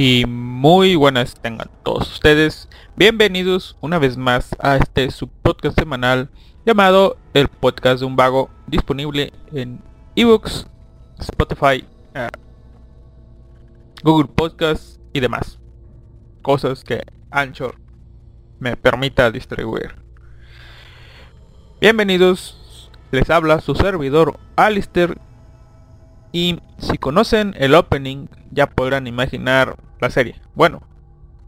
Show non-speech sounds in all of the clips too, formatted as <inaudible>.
Y muy buenas tengan todos ustedes. Bienvenidos una vez más a este su podcast semanal llamado El Podcast de un Vago, disponible en ebooks, Spotify, eh, Google Podcast y demás. Cosas que Anchor me permita distribuir. Bienvenidos, les habla su servidor Alistair y si conocen el opening ya podrán imaginar la serie. Bueno,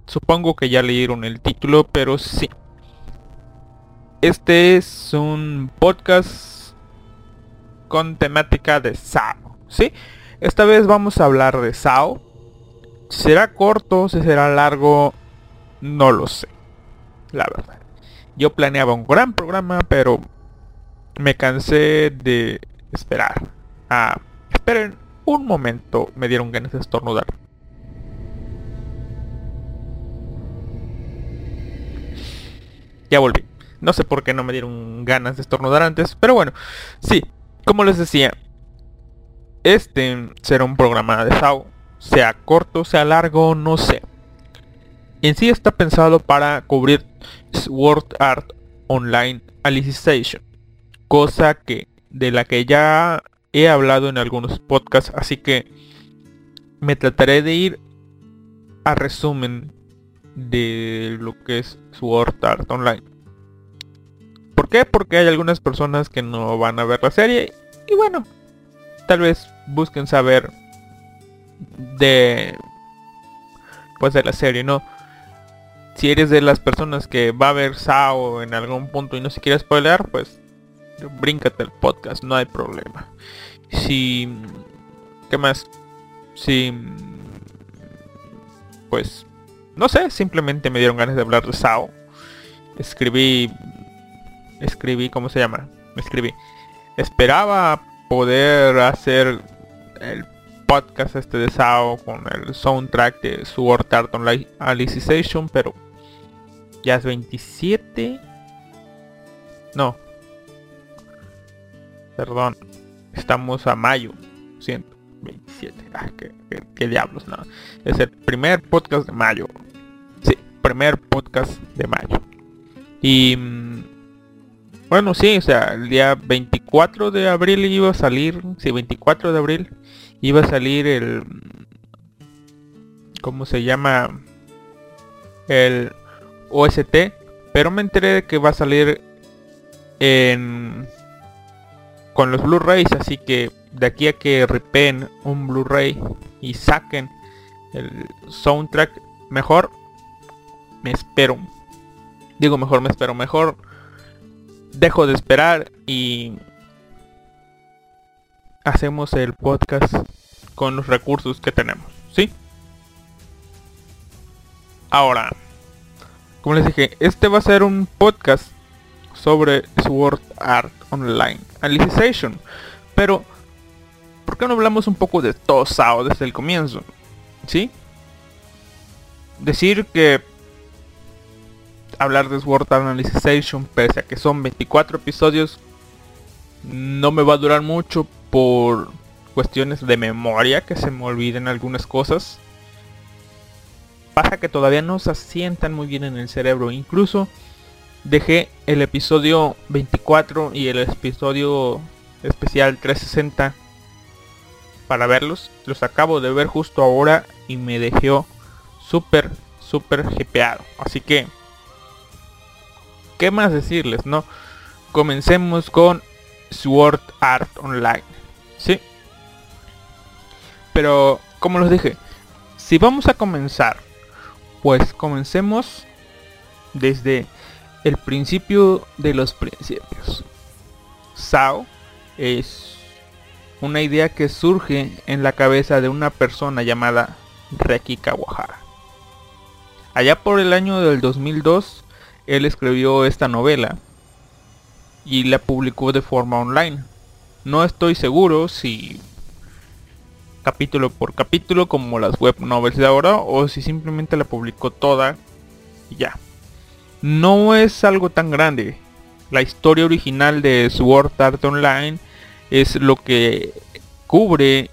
supongo que ya leyeron el título, pero sí. Este es un podcast con temática de Sao. ¿Sí? Esta vez vamos a hablar de Sao. Será corto, si será largo, no lo sé. La verdad. Yo planeaba un gran programa, pero me cansé de esperar. Ah, esperen un momento, me dieron ganas de estornudar. Ya volví. No sé por qué no me dieron ganas de estornudar antes, pero bueno, sí, como les decía, este será un programa de SAO, sea corto, sea largo, no sé. En sí está pensado para cubrir Sword Art Online Alicization, cosa que de la que ya he hablado en algunos podcasts, así que me trataré de ir a resumen de lo que es Sword Art Online. ¿Por qué? Porque hay algunas personas que no van a ver la serie y bueno, tal vez busquen saber de pues de la serie, ¿no? Si eres de las personas que va a ver Sao en algún punto y no se quiere spoiler, pues bríncate el podcast, no hay problema. Si ¿qué más? Si pues no sé, simplemente me dieron ganas de hablar de Sao. Escribí, escribí, ¿cómo se llama? Escribí. Esperaba poder hacer el podcast este de Sao con el soundtrack de Sword Art Online Alicization, pero ya es 27. No. Perdón. Estamos a mayo. Siento. 27. Ah, qué, diablos, no. Es el primer podcast de mayo primer podcast de mayo. Y mm, bueno, sí, o sea, el día 24 de abril iba a salir, sí, 24 de abril iba a salir el ¿cómo se llama? el OST, pero me enteré de que va a salir en con los Blu-rays, así que de aquí a que ripeen un Blu-ray y saquen el soundtrack, mejor me espero. Digo mejor me espero, mejor dejo de esperar y hacemos el podcast con los recursos que tenemos, ¿sí? Ahora, como les dije, este va a ser un podcast sobre Sword Art Online Alicization. Pero, ¿por qué no hablamos un poco de todo SAO desde el comienzo? ¿Sí? Decir que hablar de Sword Art Alicization, pese a que son 24 episodios, no me va a durar mucho por cuestiones de memoria, que se me olviden algunas cosas. Pasa que todavía no se asientan muy bien en el cerebro. Incluso dejé el episodio 24 y el episodio especial 360 para verlos. Los acabo de ver justo ahora y me dejó súper, súper hipeado. Así que, ¿qué más decirles, no? Comencemos con Sword Art Online. ¿Sí? Pero, como les dije, si vamos a comenzar, pues comencemos desde el principio de los principios. Sao es una idea que surge en la cabeza de una persona llamada Reki Kawahara. Allá por el año del 2002, él escribió esta novela y la publicó de forma online. No estoy seguro si capítulo por capítulo como las web novels de ahora o si simplemente la publicó toda y ya. No es algo tan grande. La historia original de Sword Art Online es lo que cubre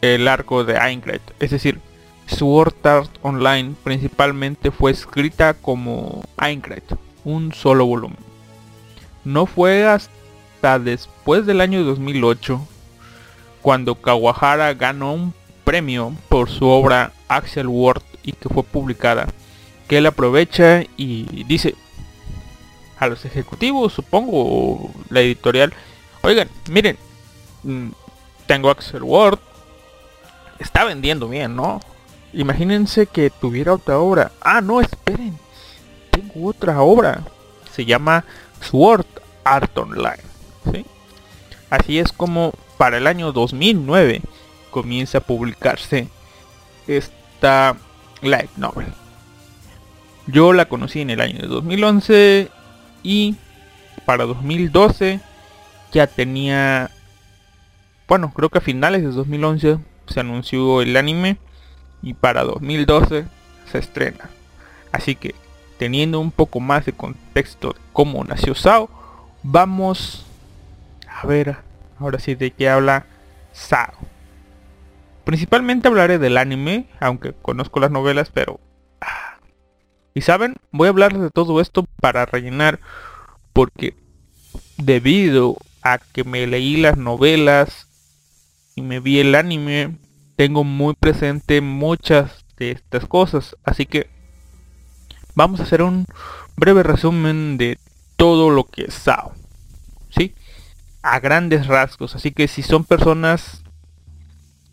el arco de Aincrad. Es decir, Sword Art Online principalmente fue escrita como Aincrad, un solo volumen. No fue hasta después del año 2008 cuando Kawahara ganó un premio por su obra Axel World y que fue publicada que él aprovecha y dice a los ejecutivos, supongo, la editorial, oigan, miren, mm, tengo Axel Word, está vendiendo bien, ¿no? Imagínense que tuviera otra obra. Ah, no, esperen, tengo otra obra. Se llama Sword Art Online. ¿sí? Así es como para el año 2009 comienza a publicarse esta light novel. Yo la conocí en el año 2011 y para 2012 ya tenía, bueno, creo que a finales de 2011 se anunció el anime y para 2012 se estrena. Así que teniendo un poco más de contexto de cómo nació Sao, vamos a ver ahora sí de qué habla Sao. Principalmente hablaré del anime, aunque conozco las novelas, pero y saben, voy a hablar de todo esto para rellenar porque debido a que me leí las novelas y me vi el anime, tengo muy presente muchas de estas cosas. Así que vamos a hacer un breve resumen de todo lo que es SAO. ¿Sí? A grandes rasgos. Así que si son personas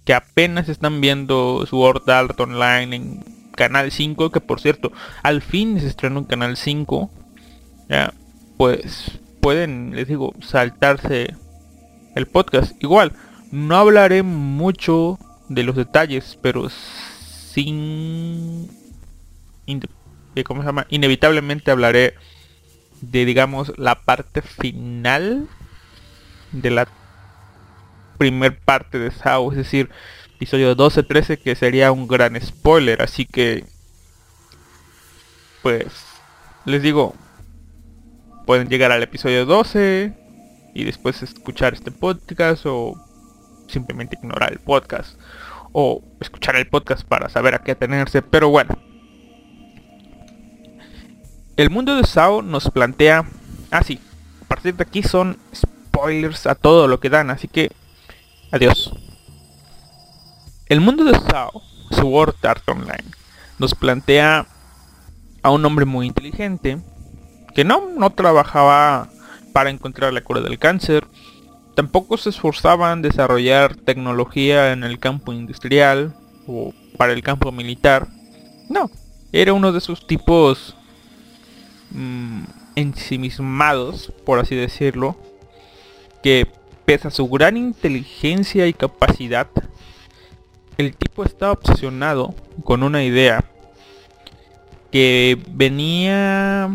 que apenas están viendo Sword Art Online en Canal 5, que por cierto, al fin se estrenó en Canal 5. Ya, pues pueden, les digo, saltarse el podcast. Igual, no hablaré mucho de los detalles, pero sin... Eh, ¿Cómo se llama? Inevitablemente hablaré de, digamos, la parte final de la primer parte de Sao, es decir, episodio 12-13 que sería un gran spoiler, así que pues les digo, pueden llegar al episodio 12 y después escuchar este podcast o simplemente ignorar el podcast o escuchar el podcast para saber a qué atenerse, pero bueno. El mundo de Sao nos plantea así. a partir de aquí son spoilers a todo lo que dan, así que adiós. El mundo de Sao, Sword Art Online, nos plantea a un hombre muy inteligente que no, no trabajaba para encontrar la cura del cáncer, tampoco se esforzaba en desarrollar tecnología en el campo industrial o para el campo militar. No, era uno de esos tipos mmm, ensimismados, por así decirlo, que pese a su gran inteligencia y capacidad, el tipo estaba obsesionado con una idea que venía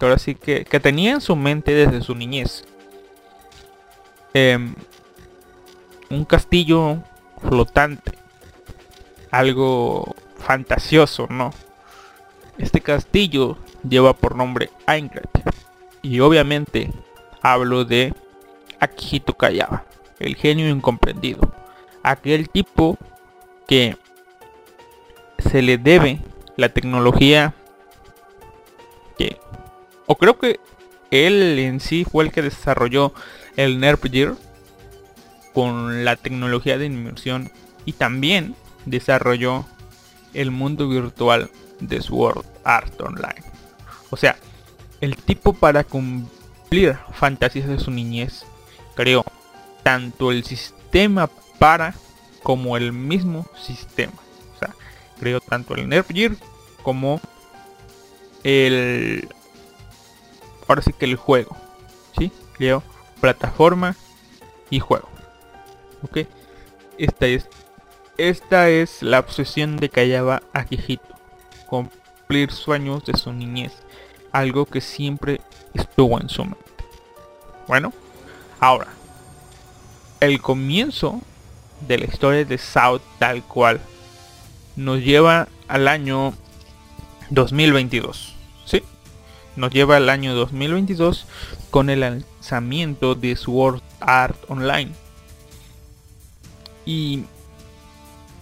ahora sí que, que tenía en su mente desde su niñez. Em, un castillo flotante algo fantasioso no este castillo lleva por nombre Aincrad y obviamente hablo de Akihito Kayaba el genio incomprendido aquel tipo que se le debe la tecnología que o creo que él en sí fue el que desarrolló el Gear con la tecnología de inmersión y también desarrolló el mundo virtual de Sword Art Online. O sea, el tipo para cumplir fantasías de su niñez creó tanto el sistema para como el mismo sistema. O sea, creó tanto el Nerf Gear como el... Ahora sí que el juego. ¿Sí? Creo plataforma y juego. ¿Ok? Esta es... Esta es la obsesión de Kayaba Akihito. Cumplir sueños de su niñez. Algo que siempre estuvo en su mente. Bueno, ahora. El comienzo de la historia de South tal cual nos lleva al año 2022. ¿Sí? Nos lleva al año 2022 con el lanzamiento de Sword Art Online. Y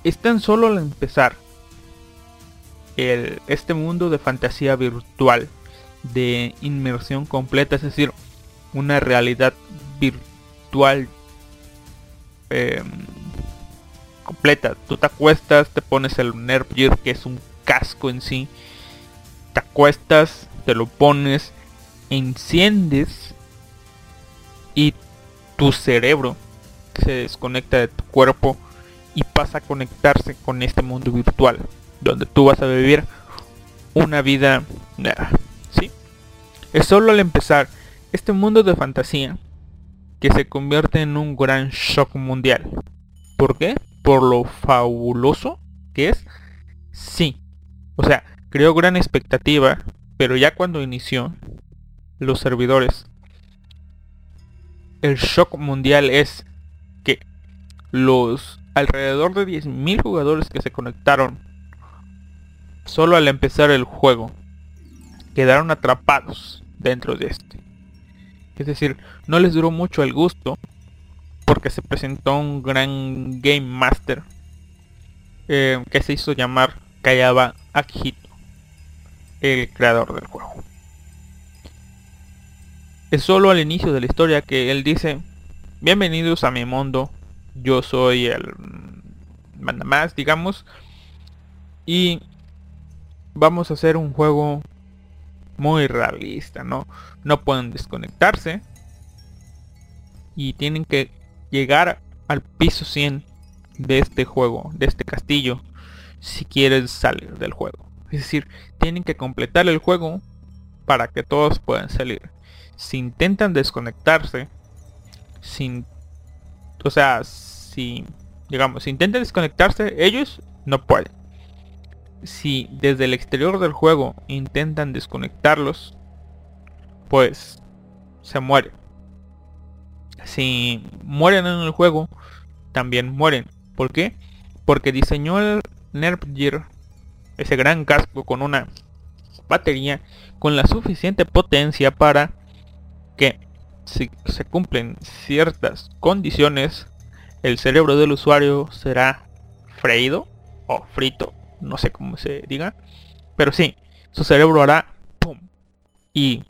es tan solo al empezar el, este mundo de fantasía virtual, de inmersión completa, es decir, una realidad virtual eh, completa. Tú te acuestas, te pones el Nerf Gear, que es un casco en sí. Te acuestas, te lo pones, enciendes y tu cerebro se desconecta de tu cuerpo y pasa a conectarse con este mundo virtual, donde tú vas a vivir una vida. ¿sí? Es solo al empezar este mundo de fantasía que se convierte en un gran shock mundial. ¿Por qué? Por lo fabuloso que es, sí. O sea, creó gran expectativa, pero ya cuando inició los servidores, el shock mundial es que los alrededor de 10.000 jugadores que se conectaron solo al empezar el juego quedaron atrapados dentro de este. Es decir, no les duró mucho el gusto porque se presentó un gran Game Master eh, que se hizo llamar Kayaba Akihito, el creador del juego. Es solo al inicio de la historia que él dice, bienvenidos a mi mundo, yo soy el manda más, digamos, y vamos a hacer un juego muy realista, ¿no? No pueden desconectarse y tienen que llegar al piso 100 de este juego, de este castillo, si quieres salir del juego. Es decir, tienen que completar el juego para que todos puedan salir. Si intentan desconectarse, sin, o sea, si, digamos, si intentan desconectarse, ellos no pueden. Si desde el exterior del juego intentan desconectarlos, pues se mueren si mueren en el juego, también mueren. ¿Por qué? Porque diseñó el Nerf Gear, ese gran casco con una batería con la suficiente potencia para que si se cumplen ciertas condiciones, el cerebro del usuario será freído o frito, no sé cómo se diga, pero sí, su cerebro hará pum y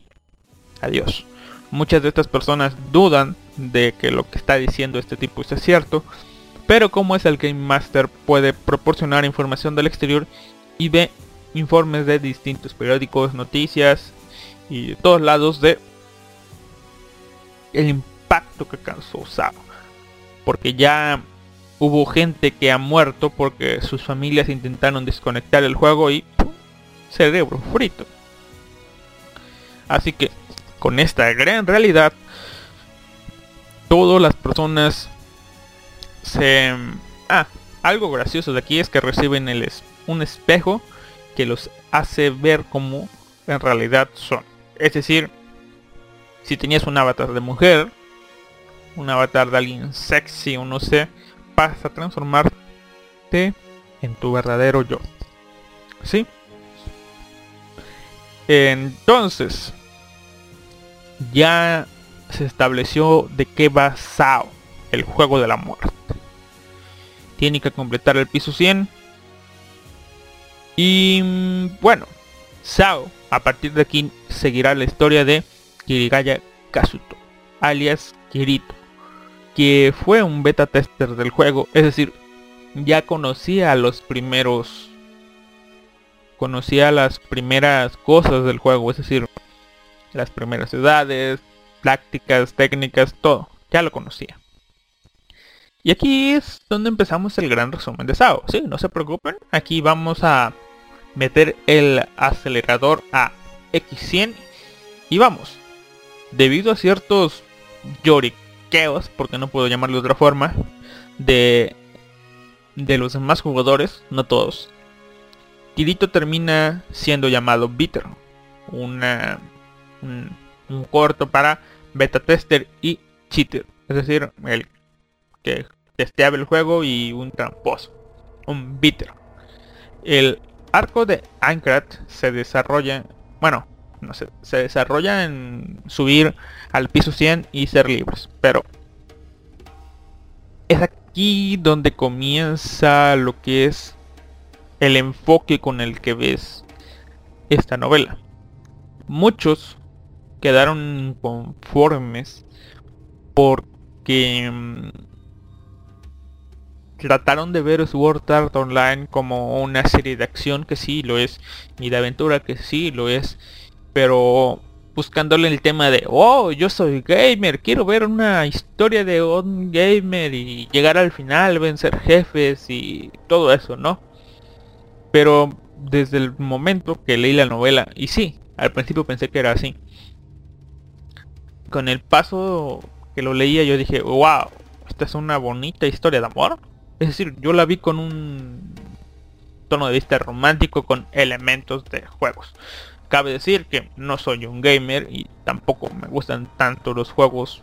adiós. Muchas de estas personas dudan de que lo que está diciendo este tipo es cierto, pero como es el Game Master puede proporcionar información del exterior y ve informes de distintos periódicos, noticias y de todos lados de el impacto que causó Sao. Porque ya hubo gente que ha muerto porque sus familias intentaron desconectar el juego y cerebro frito. Así que con esta gran realidad, todas las personas se... Ah, algo gracioso de aquí es que reciben el un espejo que los hace ver como en realidad son. Es decir, si tenías un avatar de mujer, un avatar de alguien sexy o no sé, vas a transformarte en tu verdadero yo. ¿Sí? Entonces, ya se estableció de qué va Sao, el juego de la muerte. Tiene que completar el piso 100. Y mm, bueno, Sao a partir de aquí seguirá la historia de Kirigaya Kazuto, alias Kirito, que fue un beta tester del juego, es decir, ya conocía los primeros conocía las primeras cosas del juego, es decir, las primeras ciudades, prácticas, técnicas, todo, ya lo conocía. Y aquí es donde empezamos el gran resumen de SAO, sí, no se preocupen, aquí vamos a meter el acelerador a X100 y vamos, debido a ciertos lloriqueos, porque no puedo llamarlo de otra forma, de, de los demás jugadores, no todos, Kirito termina siendo llamado Bitter, una, un, corto para beta tester y cheater, es decir, el que testeaba el juego y un tramposo, un Bitter. El arco de Aincrad se desarrolla, bueno, no sé, se desarrolla en subir al piso 100 y ser libres, pero es aquí donde comienza lo que es el enfoque con el que ves esta novela. Muchos quedaron conformes porque mm, trataron de ver Sword Art Online como una serie de acción que sí lo es y de aventura que sí lo es pero buscándole el tema de oh yo soy gamer quiero ver una historia de un gamer y llegar al final vencer jefes y todo eso no pero desde el momento que leí la novela y sí al principio pensé que era así con el paso que lo leía yo dije wow esta es una bonita historia de amor es decir, yo la vi con un tono de vista romántico con elementos de juegos. Cabe decir que no soy un gamer y tampoco me gustan tanto los juegos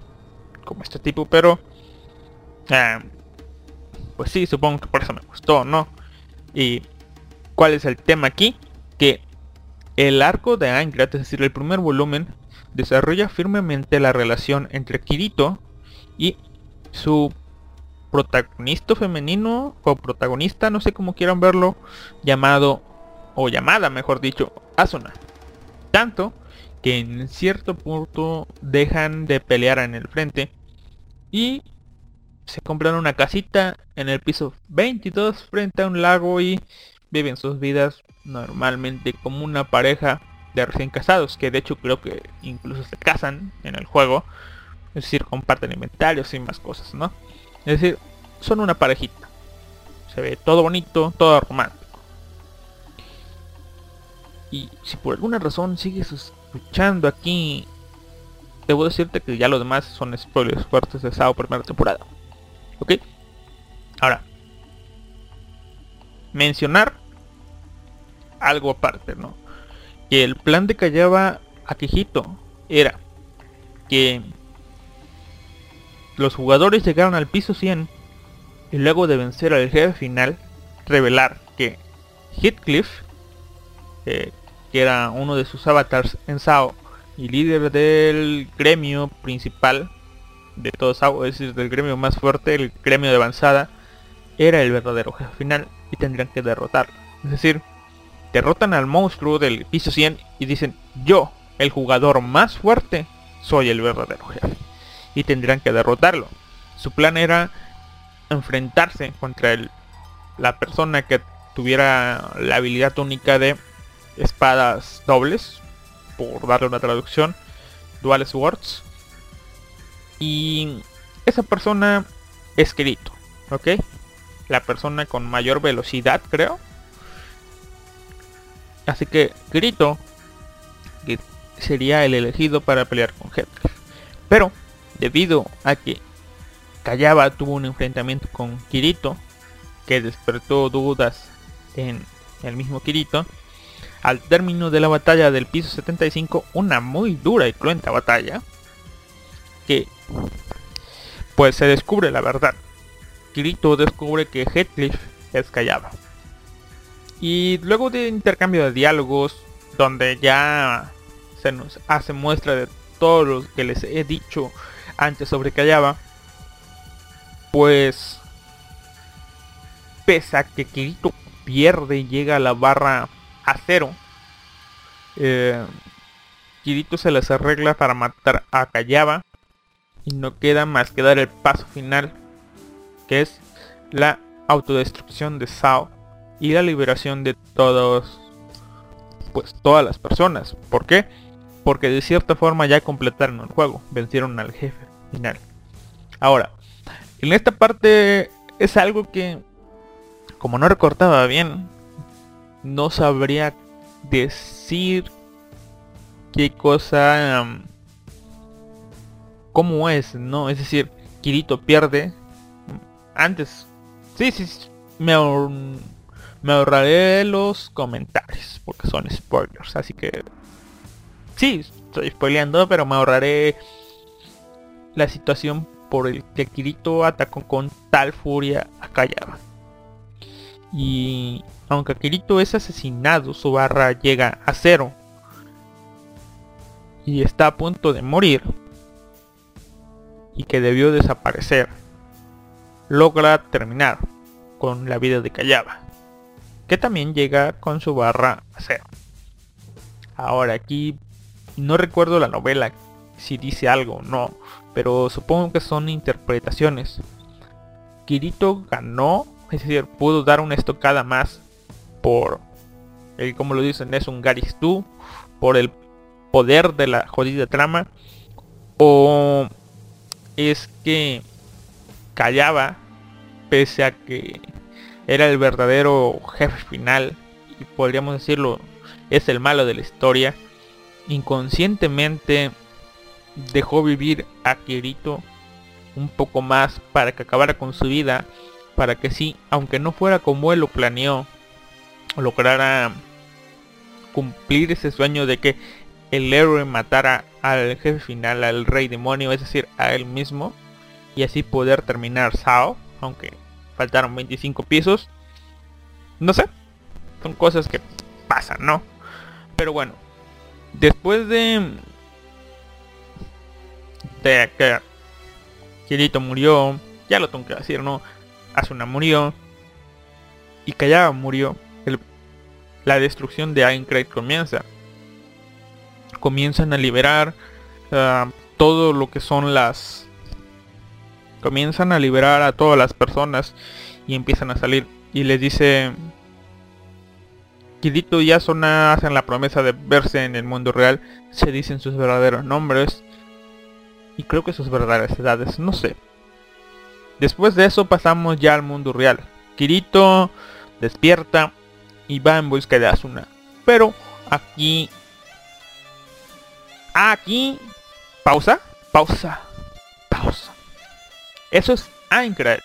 como este tipo, pero eh, pues sí, supongo que por eso me gustó, ¿no? Y cuál es el tema aquí, que el arco de Aincrad, es decir, el primer volumen, desarrolla firmemente la relación entre Kirito y su protagonista femenino o protagonista, no sé cómo quieran verlo, llamado, o llamada mejor dicho, Asuna. Tanto que en cierto punto dejan de pelear en el frente y se compran una casita en el piso 22 frente a un lago y viven sus vidas normalmente como una pareja de recién casados, que de hecho creo que incluso se casan en el juego, es decir, comparten inventarios y más cosas, ¿no? Es decir, son una parejita. Se ve todo bonito, todo romántico. Y si por alguna razón sigues escuchando aquí, debo decirte que ya los demás son spoilers fuertes de Sao primera temporada. ¿Ok? Ahora, mencionar algo aparte, ¿no? Que el plan de Callaba a Quijito era que los jugadores llegaron al piso 100 y luego de vencer al jefe final, revelar que Heathcliff, eh, que era uno de sus avatars en SAO y líder del gremio principal de todo SAO, es decir, del gremio más fuerte, el gremio de avanzada, era el verdadero jefe final y tendrían que derrotarlo. Es decir, derrotan al monstruo del piso 100 y dicen, yo, el jugador más fuerte, soy el verdadero jefe y tendrían que derrotarlo. Su plan era enfrentarse contra el, la persona que tuviera la habilidad única de espadas dobles, por darle una traducción, dual swords. Y esa persona es Kirito, ¿ok? La persona con mayor velocidad, creo. Así que Kirito que sería el elegido para pelear con Headcliff. Pero, debido a que Kayaba tuvo un enfrentamiento con Kirito, que despertó dudas en el mismo Kirito, al término de la batalla del piso 75, una muy dura y cruenta batalla, que pues se descubre la verdad. Kirito descubre que Headcliff es Kayaba. Y luego de intercambio de diálogos, donde ya se nos hace muestra de todo lo que les he dicho antes sobre Kayaba, pues pese a que Kirito pierde y llega a la barra a cero, eh, Kirito se les arregla para matar a Kayaba y no queda más que dar el paso final que es la autodestrucción de Sao y la liberación de todos pues todas las personas. ¿Por qué? Porque de cierta forma ya completaron el juego, vencieron al jefe final. Ahora, en esta parte es algo que como no recortaba bien, no sabría decir qué cosa cómo es, ¿no? Es decir, Kirito pierde antes. Sí, sí, me, me ahorraré los comentarios porque son spoilers, así que sí, estoy spoileando, pero me ahorraré la situación por el que Kirito atacó con tal furia a Kayaba. Y aunque Kirito es asesinado, su barra llega a cero. Y está a punto de morir. Y que debió desaparecer, logra terminar con la vida de Kayaba que también llega con su barra a cero. Ahora aquí no recuerdo la novela si dice algo o no, pero supongo que son interpretaciones. Kirito ganó, es decir, pudo dar una estocada más por el, como lo dicen, es un Garis 2, por el poder de la jodida trama, o es que callaba pese a que era el verdadero jefe final y podríamos decirlo es el malo de la historia. Inconscientemente dejó vivir a Kirito un poco más para que acabara con su vida para que sí aunque no fuera como él lo planeó lograra cumplir ese sueño de que el héroe matara al jefe final al rey demonio es decir a él mismo y así poder terminar Sao aunque faltaron 25 pisos. No sé, son cosas que pasan, ¿no? Pero bueno, después de... De que Kirito murió, ya lo tengo que decir, ¿no? Asuna murió. Y Kayaba murió. la destrucción de Aincrate comienza. Comienzan a liberar ah, todo lo que son las comienzan a liberar a todas las personas y empiezan a salir y les dice Kirito y Asuna hacen la promesa de verse en el mundo real, se dicen sus verdaderos nombres y creo que sus verdaderas edades, no sé. Después de eso pasamos ya al mundo real. Kirito despierta y va en busca de Asuna. Pero aquí... Aquí... Pausa. Pausa. Pausa. Eso es Aincrad.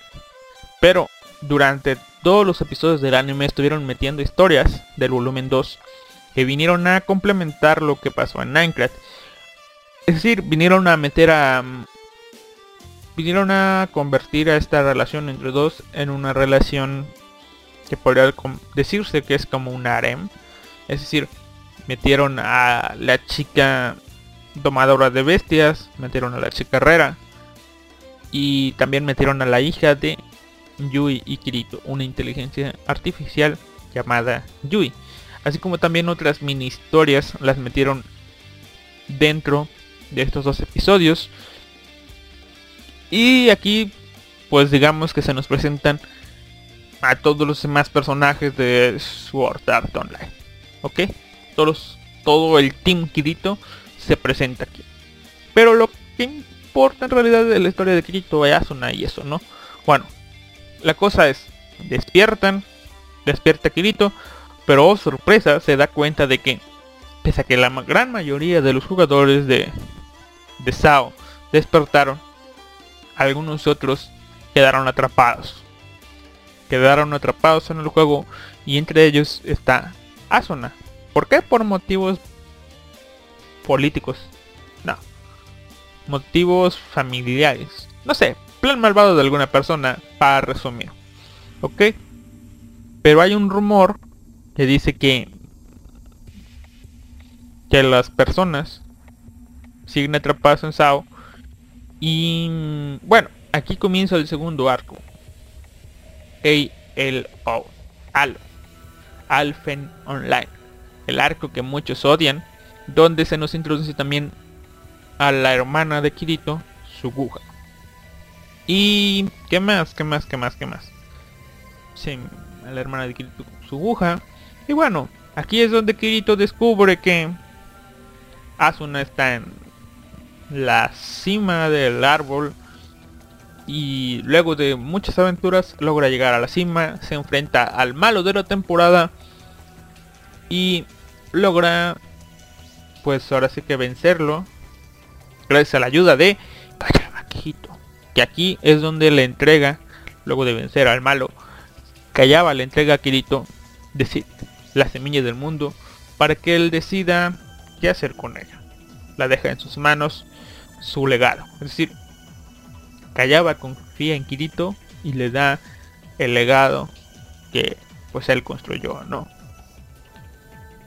Pero durante todos los episodios del anime estuvieron metiendo historias del volumen 2 que vinieron a complementar lo que pasó en Aincrad. Es decir, vinieron a meter a... Mm, vinieron a convertir a esta relación entre dos en una relación que podría decirse que es como un harem. Es decir, metieron a la chica domadora de bestias, metieron a la chica herrera, y también metieron a la hija de Yui y Kirito, una inteligencia artificial llamada Yui. Así como también otras mini historias las metieron dentro de estos dos episodios. Y aquí pues digamos que se nos presentan a todos los demás personajes de Sword Art Online. ¿Ok? Todos, todo el Team Kirito se presenta aquí. Pero lo que importa en realidad de la historia de Kirito Asuna y eso, ¿no? Bueno, la cosa es, despiertan, despierta Kirito, pero oh, sorpresa se da cuenta de que, pese a que la gran mayoría de los jugadores de, de Sao despertaron, algunos otros quedaron atrapados. Quedaron atrapados en el juego y entre ellos está Asuna. ¿Por qué? Por motivos políticos. Motivos familiares. No sé, plan malvado de alguna persona para resumir. ¿Ok? Pero hay un rumor que dice que que las personas siguen atrapadas en Sao y bueno, aquí comienza el segundo arco. A-L-O. Al. Alphen Online. El arco que muchos odian. Donde se nos introduce también a la hermana de Kirito, Suguha. Y... ¿Qué más? ¿Qué más? ¿Qué más? ¿Qué más? Sí, a la hermana de Kirito, Suguha. Y bueno, aquí es donde Kirito descubre que Asuna está en la cima del árbol y luego de muchas aventuras logra llegar a la cima, se enfrenta al malo de la temporada y logra pues ahora sí que vencerlo gracias a la ayuda de Kayaba que aquí es donde le entrega luego de vencer al malo Kayaba le entrega a Kirito decir la semilla del mundo para que él decida qué hacer con ella la deja en sus manos su legado es decir Kayaba confía en Kirito y le da el legado que pues él construyó, ¿no?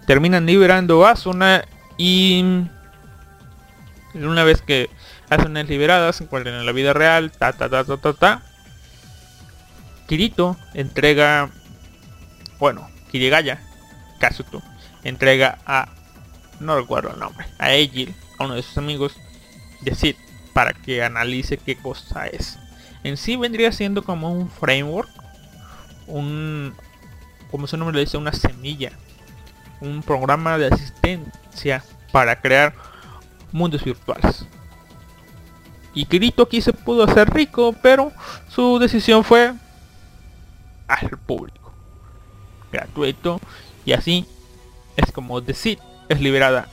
Terminan liberando a Asuna y una vez que Asuna es liberada se encuentran en la vida real, ta ta ta ta ta ta. Kirito entrega, bueno, Kirigaya, Kazuto, entrega a, no recuerdo el nombre, a Eiji, a uno de sus amigos, decir para que analice qué cosa es. En sí vendría siendo como un framework, un, como su nombre le dice, una semilla, un programa de asistencia para crear mundos virtuales. Y Kirito aquí se pudo hacer rico, pero su decisión fue al público. Gratuito. Y así es como The Seed es liberada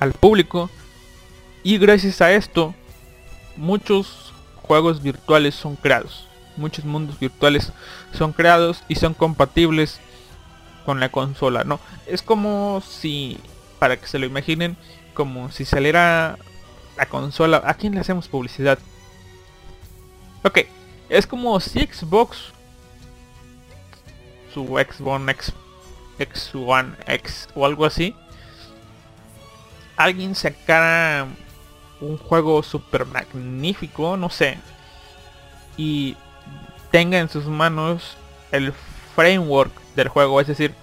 al público. Y gracias a esto muchos juegos virtuales son creados. Muchos mundos virtuales son creados y son compatibles con la consola, ¿no? Es como si, para que se lo imaginen, como si saliera la consola. ¿A quién le hacemos publicidad? Ok, es como si Xbox, su Xbox X, X One X o algo así, alguien sacara un juego super magnífico, no sé, y tenga en sus manos el framework del juego, es decir,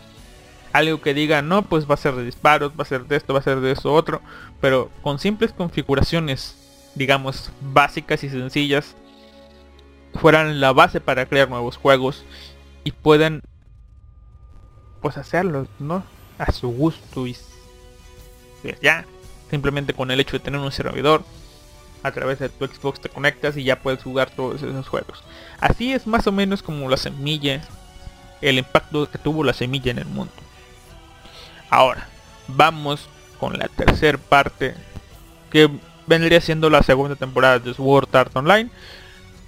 algo que diga, no, pues va a ser de disparos, va a ser de esto, va a ser de eso otro, pero con simples configuraciones, digamos, básicas y sencillas, fueran la base para crear nuevos juegos y puedan, pues hacerlos, ¿no? A su gusto y ya, Simplemente con el hecho de tener un servidor, a través de tu Xbox te conectas y ya puedes jugar todos esos juegos. Así es más o menos como la semilla, el impacto que tuvo la semilla en el mundo. Ahora, vamos con la tercera parte que vendría siendo la segunda temporada de Sword Art Online.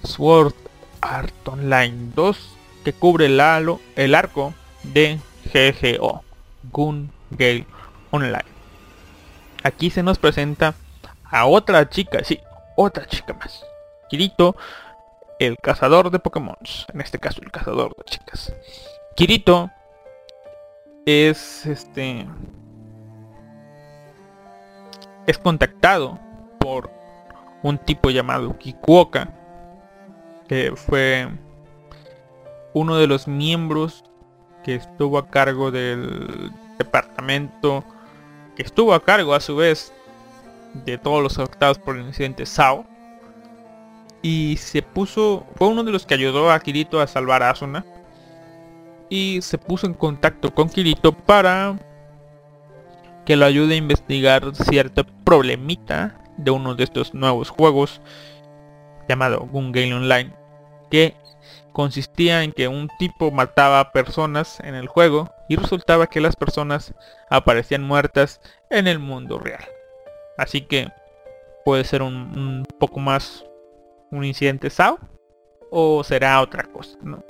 Sword Art Online 2 que cubre el, halo, el arco de GGO, Gun Gale Online aquí se nos presenta a otra chica, sí, otra chica más. Kirito, el cazador de Pokémon. En este caso, el cazador de chicas. Kirito es este es contactado por un tipo llamado Kikuoka que fue uno de los miembros que estuvo a cargo del departamento que estuvo a cargo a su vez de todos los afectados por el incidente SAO. y se puso, fue uno de los que ayudó a Kirito a salvar a Asuna y se puso en contacto con Kirito para que lo ayude a investigar cierto problemita de uno de estos nuevos juegos llamado Gun Game Online que consistía en que un tipo mataba personas en el juego y resultaba que las personas aparecían muertas en el mundo real. Así que puede ser un, poco más un incidente SAO o será otra cosa, ¿no?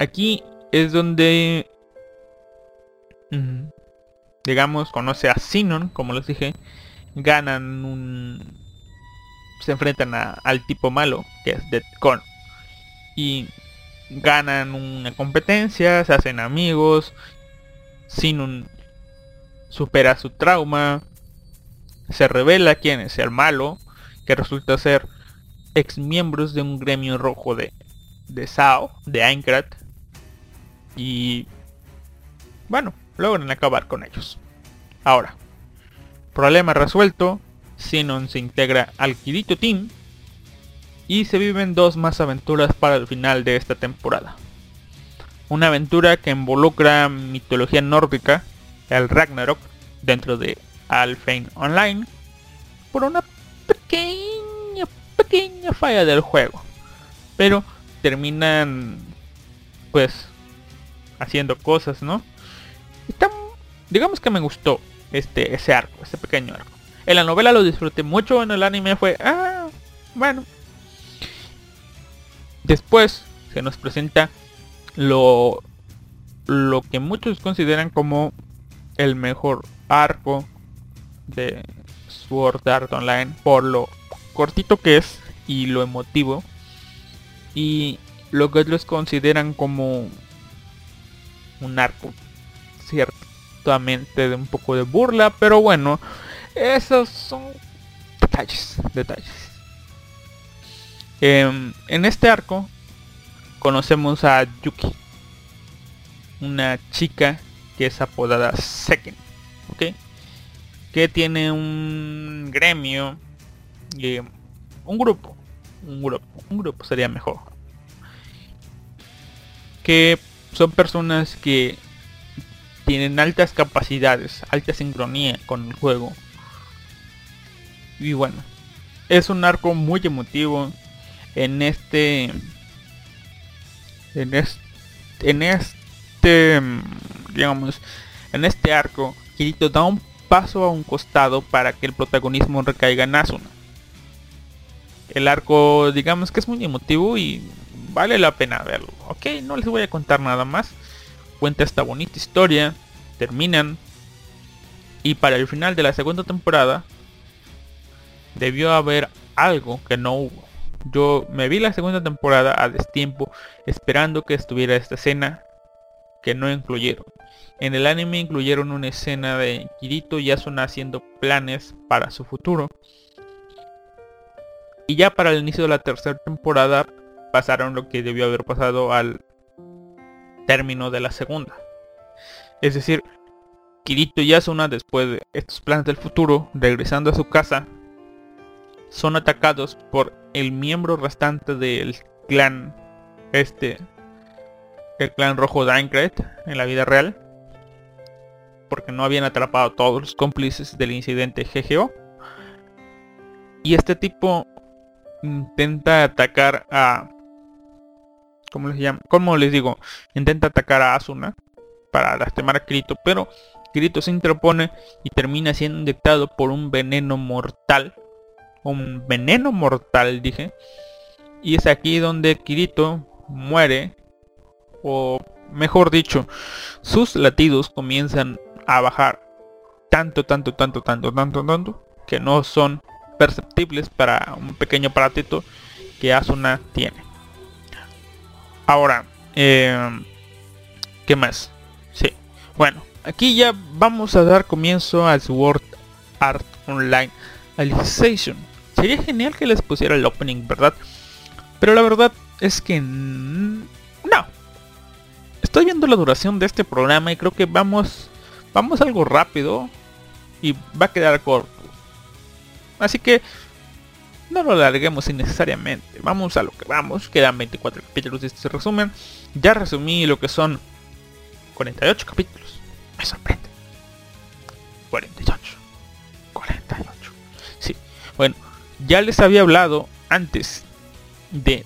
Aquí es donde mm, digamos conoce a Sinon, como les dije, ganan un se enfrentan al tipo malo, que es Deadcon. Y ganan una competencia, se hacen amigos, Sinon supera su trauma, se revela quién es el malo, que resulta ser ex miembros de un gremio rojo de, de Sao, de Aincrad. Y bueno, logran acabar con ellos. Ahora, problema resuelto, Xenon se integra al Kirito Team y se viven dos más aventuras para el final de esta temporada. Una aventura que involucra mitología nórdica, el Ragnarok, dentro de Alfheim Online, por una pequeña, pequeña falla del juego. Pero terminan, pues, haciendo cosas, ¿no? digamos que me gustó este, ese arco, este pequeño arco. En la novela lo disfruté mucho, en el anime fue, ah, bueno. Después se nos presenta lo, lo que muchos consideran como el mejor arco de Sword Art Online por lo cortito que es y lo emotivo y lo que otros consideran como un arco ciertamente de un poco de burla pero bueno esos son detalles, detalles. Em, en este arco conocemos a Yuki, una chica que es apodada Seken, ¿ok? Que tiene un gremio, y un grupo, un grupo, un grupo sería mejor. Que son personas que tienen altas capacidades, alta sincronía con el juego. Y bueno, es un arco muy emotivo en este en este en este digamos en este arco Kirito da un paso a un costado para que el protagonismo recaiga en Asuna. El arco digamos que es muy emotivo y vale la pena verlo ok no les voy a contar nada más cuenta esta bonita historia terminan y para el final de la segunda temporada debió haber algo que no hubo. Yo me vi la segunda temporada a destiempo esperando que estuviera esta escena que no incluyeron. En el anime incluyeron una escena de Kirito y Asuna haciendo planes para su futuro. Y ya para el inicio de la tercera temporada pasaron lo que debió haber pasado al término de la segunda. Es decir, Kirito y Asuna después de estos planes del futuro, regresando a su casa, son atacados por el miembro restante del clan este el clan rojo Aincrad en la vida real porque no habían atrapado a todos los cómplices del incidente GGO y este tipo intenta atacar a ¿Cómo les digo? Intenta atacar a Asuna para lastimar a Kirito, pero Kirito se interpone y termina siendo inyectado por un veneno mortal un veneno mortal, dije. Y es aquí donde Kirito muere, o mejor dicho, sus latidos comienzan a bajar tanto, tanto, tanto, tanto, tanto, tanto, que no son perceptibles para un pequeño aparatito que Asuna tiene. Ahora, eh, ¿qué más? Sí, bueno, aquí ya vamos a dar comienzo al Sword Art Online Alicization Sería genial que les pusiera el opening, ¿verdad? Pero la verdad es que... No. Estoy viendo la duración de este programa y creo que vamos... Vamos algo rápido. Y va a quedar corto. Así que... no lo alarguemos innecesariamente. Vamos a lo que vamos. Quedan 24 capítulos de este resumen. Ya resumí lo que son 48 capítulos. Me sorprende. 48. 48. Sí. Bueno, ya les había hablado antes de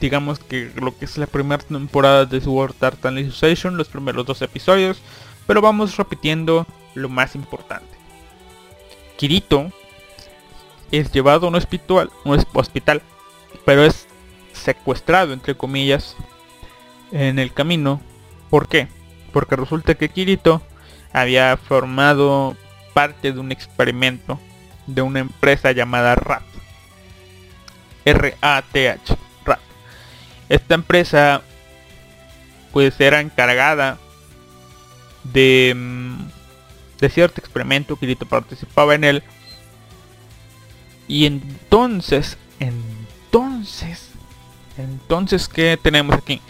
digamos que lo que es la primera temporada de Sword Art Online los primeros dos episodios, pero vamos repitiendo lo más importante. Kirito es llevado a un hospital, hospital, pero es secuestrado entre comillas en el camino. ¿Por qué? Porque resulta que Kirito había formado parte de un experimento de una empresa llamada RAT. R-A-T-H. RAT. Esta empresa pues era encargada de, mm, de cierto experimento, Kirito participaba en él y entonces, entonces, entonces, ¿qué tenemos aquí?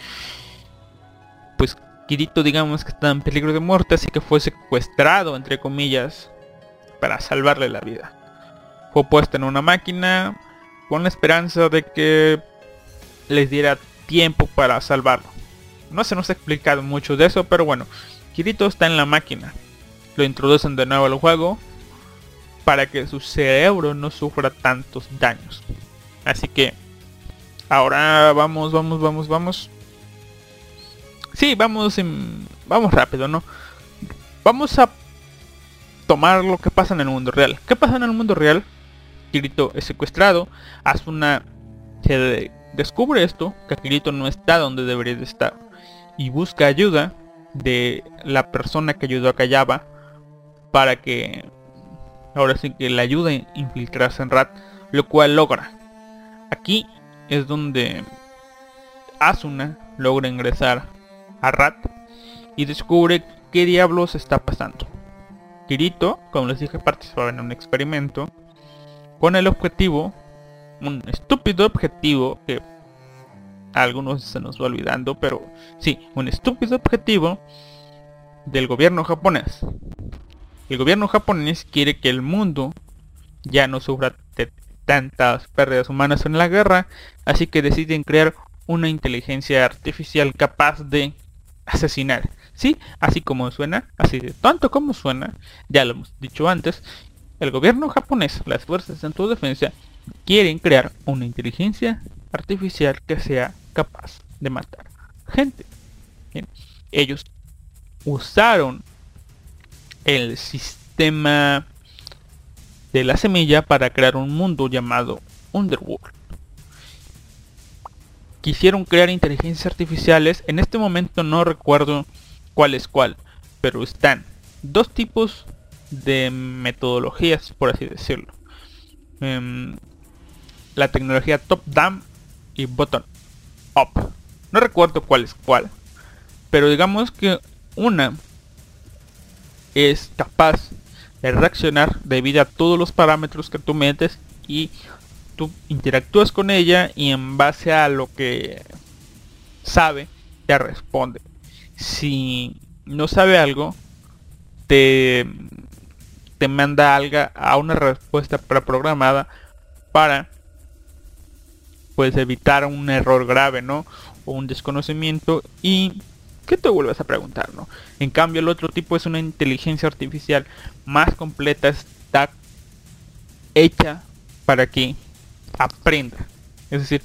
Pues Kirito digamos que está en peligro de muerte, así que fue secuestrado, entre comillas, para salvarle la vida. Fue puesto en una máquina con la esperanza de que les diera tiempo para salvarlo. No se nos ha explicado mucho de eso, pero bueno, Kirito está en la máquina. Lo introducen de nuevo al juego para que su cerebro no sufra tantos daños. Así que ahora vamos, vamos, vamos, vamos. Sí, vamos vamos rápido, ¿no? Vamos a tomar lo que pasa en el mundo real. ¿Qué pasa en el mundo real? Kirito es secuestrado, hace una se descubre esto, que Kirito no está donde debería de estar y busca ayuda de la persona que ayudó a Kayaba para que ahora sí que le ayuda a infiltrarse en Rat, lo cual logra. Aquí es donde Asuna logra ingresar a Rat y descubre qué diablos está pasando. Kirito, como les dije, participaba en un experimento con el objetivo, un estúpido objetivo que a algunos se nos va olvidando, pero sí, un estúpido objetivo del gobierno japonés el gobierno japonés quiere que el mundo ya no sufra tantas pérdidas humanas en la guerra, así que deciden crear una inteligencia artificial capaz de asesinar. Sí, así como suena, así de tanto como suena, ya lo hemos dicho antes, el gobierno japonés, las fuerzas de defensa, quieren crear una inteligencia artificial que sea capaz de matar gente. Ellos usaron el sistema de la semilla para crear un mundo llamado Underworld. Quisieron crear inteligencias artificiales, en este momento no recuerdo cuál es cuál, pero están dos tipos de metodologías, por así decirlo. Em, la tecnología top-down y bottom-up. No recuerdo cuál es cuál, pero digamos que una es capaz de reaccionar debido a todos los parámetros que tú metes y tú interactúas con ella y en base a lo que sabe te responde. Si no sabe algo, te, te manda algo a una respuesta preprogramada para pues evitar un error grave, ¿no? O un desconocimiento y ¿qué te vuelves a preguntar, no? En cambio, el otro tipo es una inteligencia artificial más completa, está hecha para que aprenda. Es decir,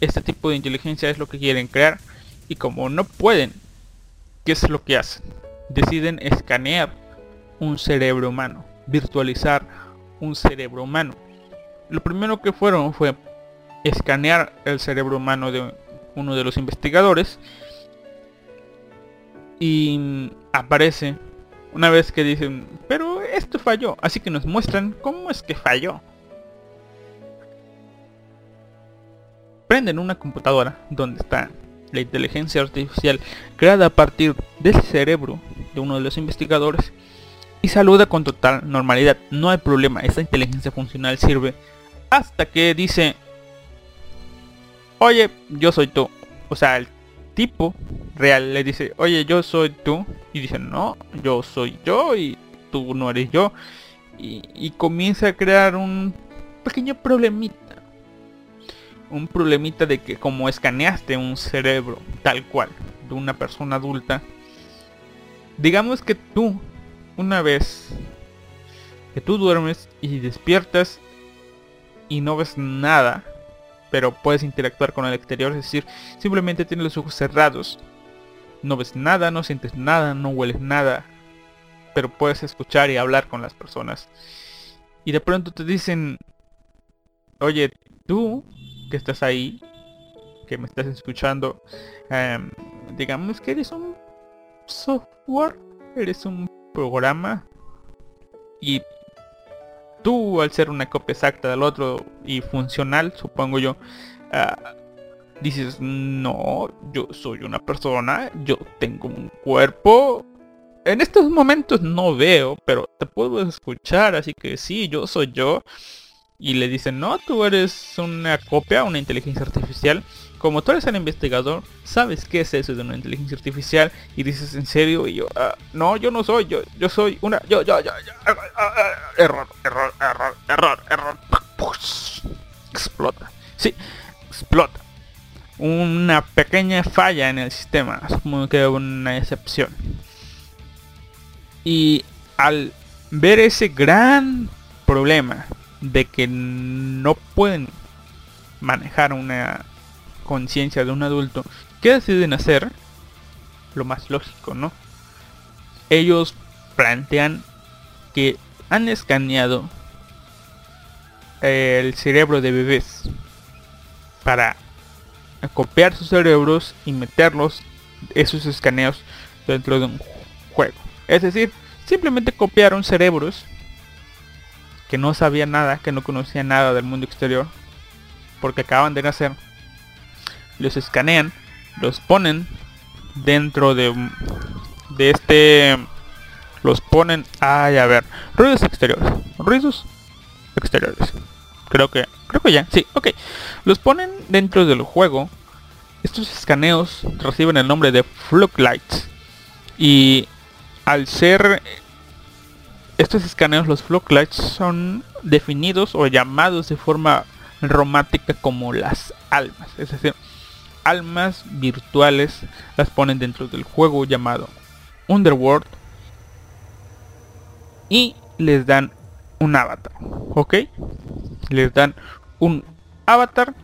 este tipo de inteligencia es lo que quieren crear y como no pueden, ¿qué es lo que hacen? Deciden escanear un cerebro humano, virtualizar un cerebro humano. Lo primero que fueron fue escanear el cerebro humano de uno de los investigadores y aparece una vez que dicen, pero esto falló, así que nos muestran cómo es que falló. Prenden una computadora donde está la inteligencia artificial creada a partir del cerebro de uno de los investigadores y saluda con total normalidad. No hay problema, esta inteligencia funcional sirve hasta que dice, oye, yo soy tú. O sea, el tipo real le dice, oye, yo soy tú. Y dice, no, yo soy yo y tú no eres yo. Y, comienza a crear un pequeño problemita. un problemita de que como escaneaste un cerebro tal cual de una persona adulta, digamos que tú una vez que tú duermes y despiertas y no ves nada, pero puedes interactuar con el exterior, es decir, simplemente tienes los ojos cerrados. No ves nada, no sientes nada, no hueles nada, pero puedes escuchar y hablar con las personas. Y de pronto te dicen, oye, tú que estás ahí, que me estás escuchando, em, digamos que eres un software, eres un programa y tú al ser una copia exacta del otro y funcional, supongo yo, ah, dices, no, yo soy una persona, yo tengo un cuerpo. En estos momentos no veo, pero te puedo escuchar, así que sí, yo soy yo. Y le dicen, no, tú eres una copia, una inteligencia artificial como tú eres el investigador, sabes qué es eso de una inteligencia artificial y dices en serio y yo, ah, no, yo no soy, yo, yo soy una, yo, yo, yo, error, error, error, error, error, explota, sí, explota. Una pequeña falla en el sistema, como que una excepción. Y al ver ese gran problema de que no pueden manejar una conciencia de un adulto, ¿qué deciden hacer? Lo más lógico, ¿no? Ellos plantean que han escaneado el cerebro de bebés para copiar sus cerebros y meterlos esos escaneos dentro de un juego. Es decir, simplemente copiaron cerebros que no sabían nada, que no conocían nada del mundo exterior, porque acaban de nacer los escanean, los ponen dentro de, de este, los ponen, ay, a ver, ruidos exteriores, ruidos exteriores, creo que, creo que ya, sí, ok, los ponen dentro del juego, estos escaneos reciben el nombre de Floodlights y al ser estos escaneos, los Floodlights son definidos o llamados de forma romántica como las almas, es decir, almas virtuales las ponen dentro del juego llamado Underworld y les dan un avatar, ¿ok? Les dan un avatar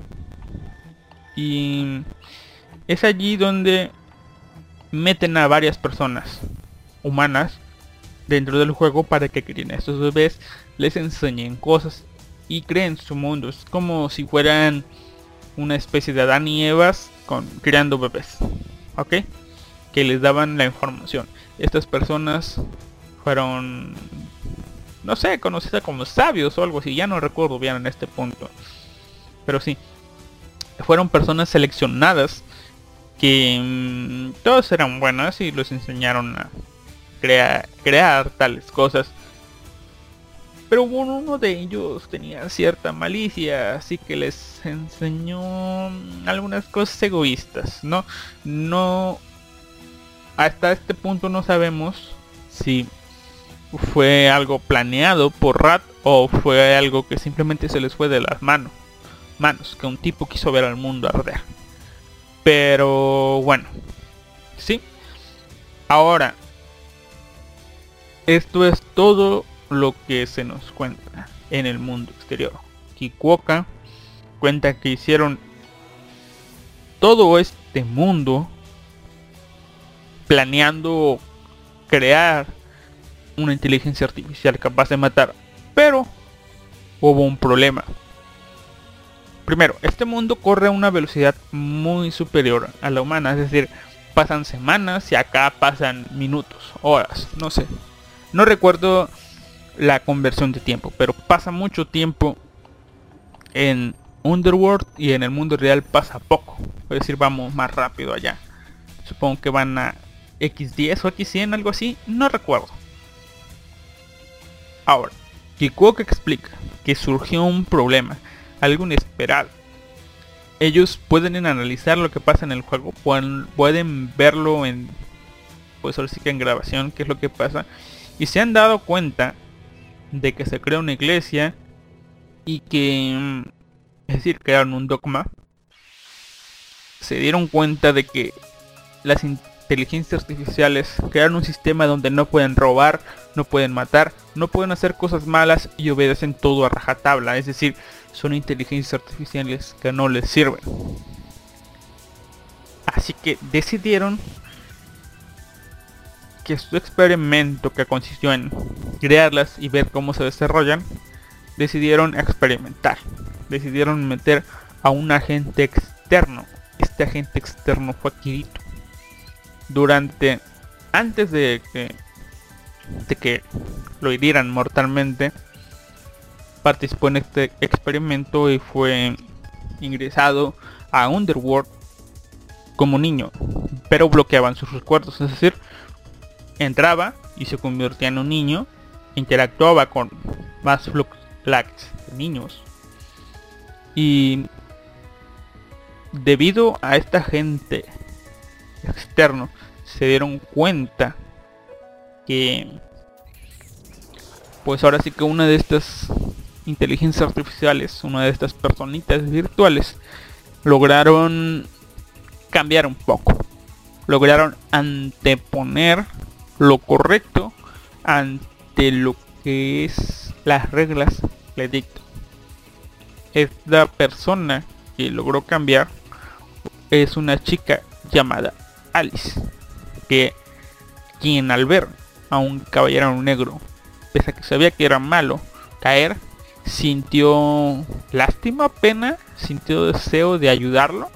y es allí donde meten a varias personas humanas dentro del juego para que creen a estos bebés, les enseñen cosas y creen su mundo. Es como si fueran una especie de Adán y Evas con criando bebés. ¿Ok? Que les daban la información. Estas personas fueron, no sé, conocidas como sabios o algo así. Ya no recuerdo bien en este punto. Pero sí. Fueron personas seleccionadas que mm, todas eran buenas y los enseñaron a crear tales cosas pero uno de ellos tenía cierta malicia, así que les enseñó algunas cosas egoístas, ¿no? No... Hasta este punto no sabemos si fue algo planeado por Rat o fue algo que simplemente se les fue de las manos. Manos, que un tipo quiso ver al mundo arder. Pero bueno, sí. Ahora, esto es todo lo que se nos cuenta en el mundo exterior. Kikuoka cuenta que hicieron todo este mundo planeando crear una inteligencia artificial capaz de matar. Pero hubo un problema. Primero, este mundo corre a una velocidad muy superior a la humana. Es decir, pasan semanas y acá pasan minutos, horas, no sé. No recuerdo la conversión de tiempo. Pero pasa mucho tiempo en Underworld y en el mundo real pasa poco. Es decir, vamos más rápido allá. Supongo que van a X10 o X100, algo así. No recuerdo. Ahora, Kikuoka explica que surgió un problema, algo inesperado. Ellos pueden analizar lo que pasa en el juego, pueden, pueden verlo en, pues ahora sí que en grabación, qué es lo que pasa, y se han dado cuenta de que se crea una iglesia y que mm, es decir, crearon un dogma, se dieron cuenta de que las inteligencias artificiales crearon un sistema donde no pueden robar, no pueden matar, no pueden hacer cosas malas y obedecen todo a rajatabla, es decir, son inteligencias artificiales que no les sirven. Así que decidieron que su experimento que consistió en crearlas y ver cómo se desarrollan, decidieron experimentar. Decidieron meter a un agente externo. Este agente externo fue Kirito. Durante, antes de que, de que lo hirieran mortalmente, participó en este experimento y fue ingresado a Underworld como niño, pero bloqueaban sus recuerdos, es decir, entraba y se convertía en un niño, interactuaba con más flux de niños. Y debido a esta gente externo, se dieron cuenta que pues ahora sí que una de estas inteligencias artificiales, una de estas personitas virtuales, lograron cambiar un poco. Lograron anteponer lo correcto ante lo que es las reglas le dicto. Esta persona que logró cambiar es una chica llamada Alice, que quien al ver a un caballero negro, pese a que sabía que era malo caer, sintió lástima, pena, sintió deseo de ayudarlo.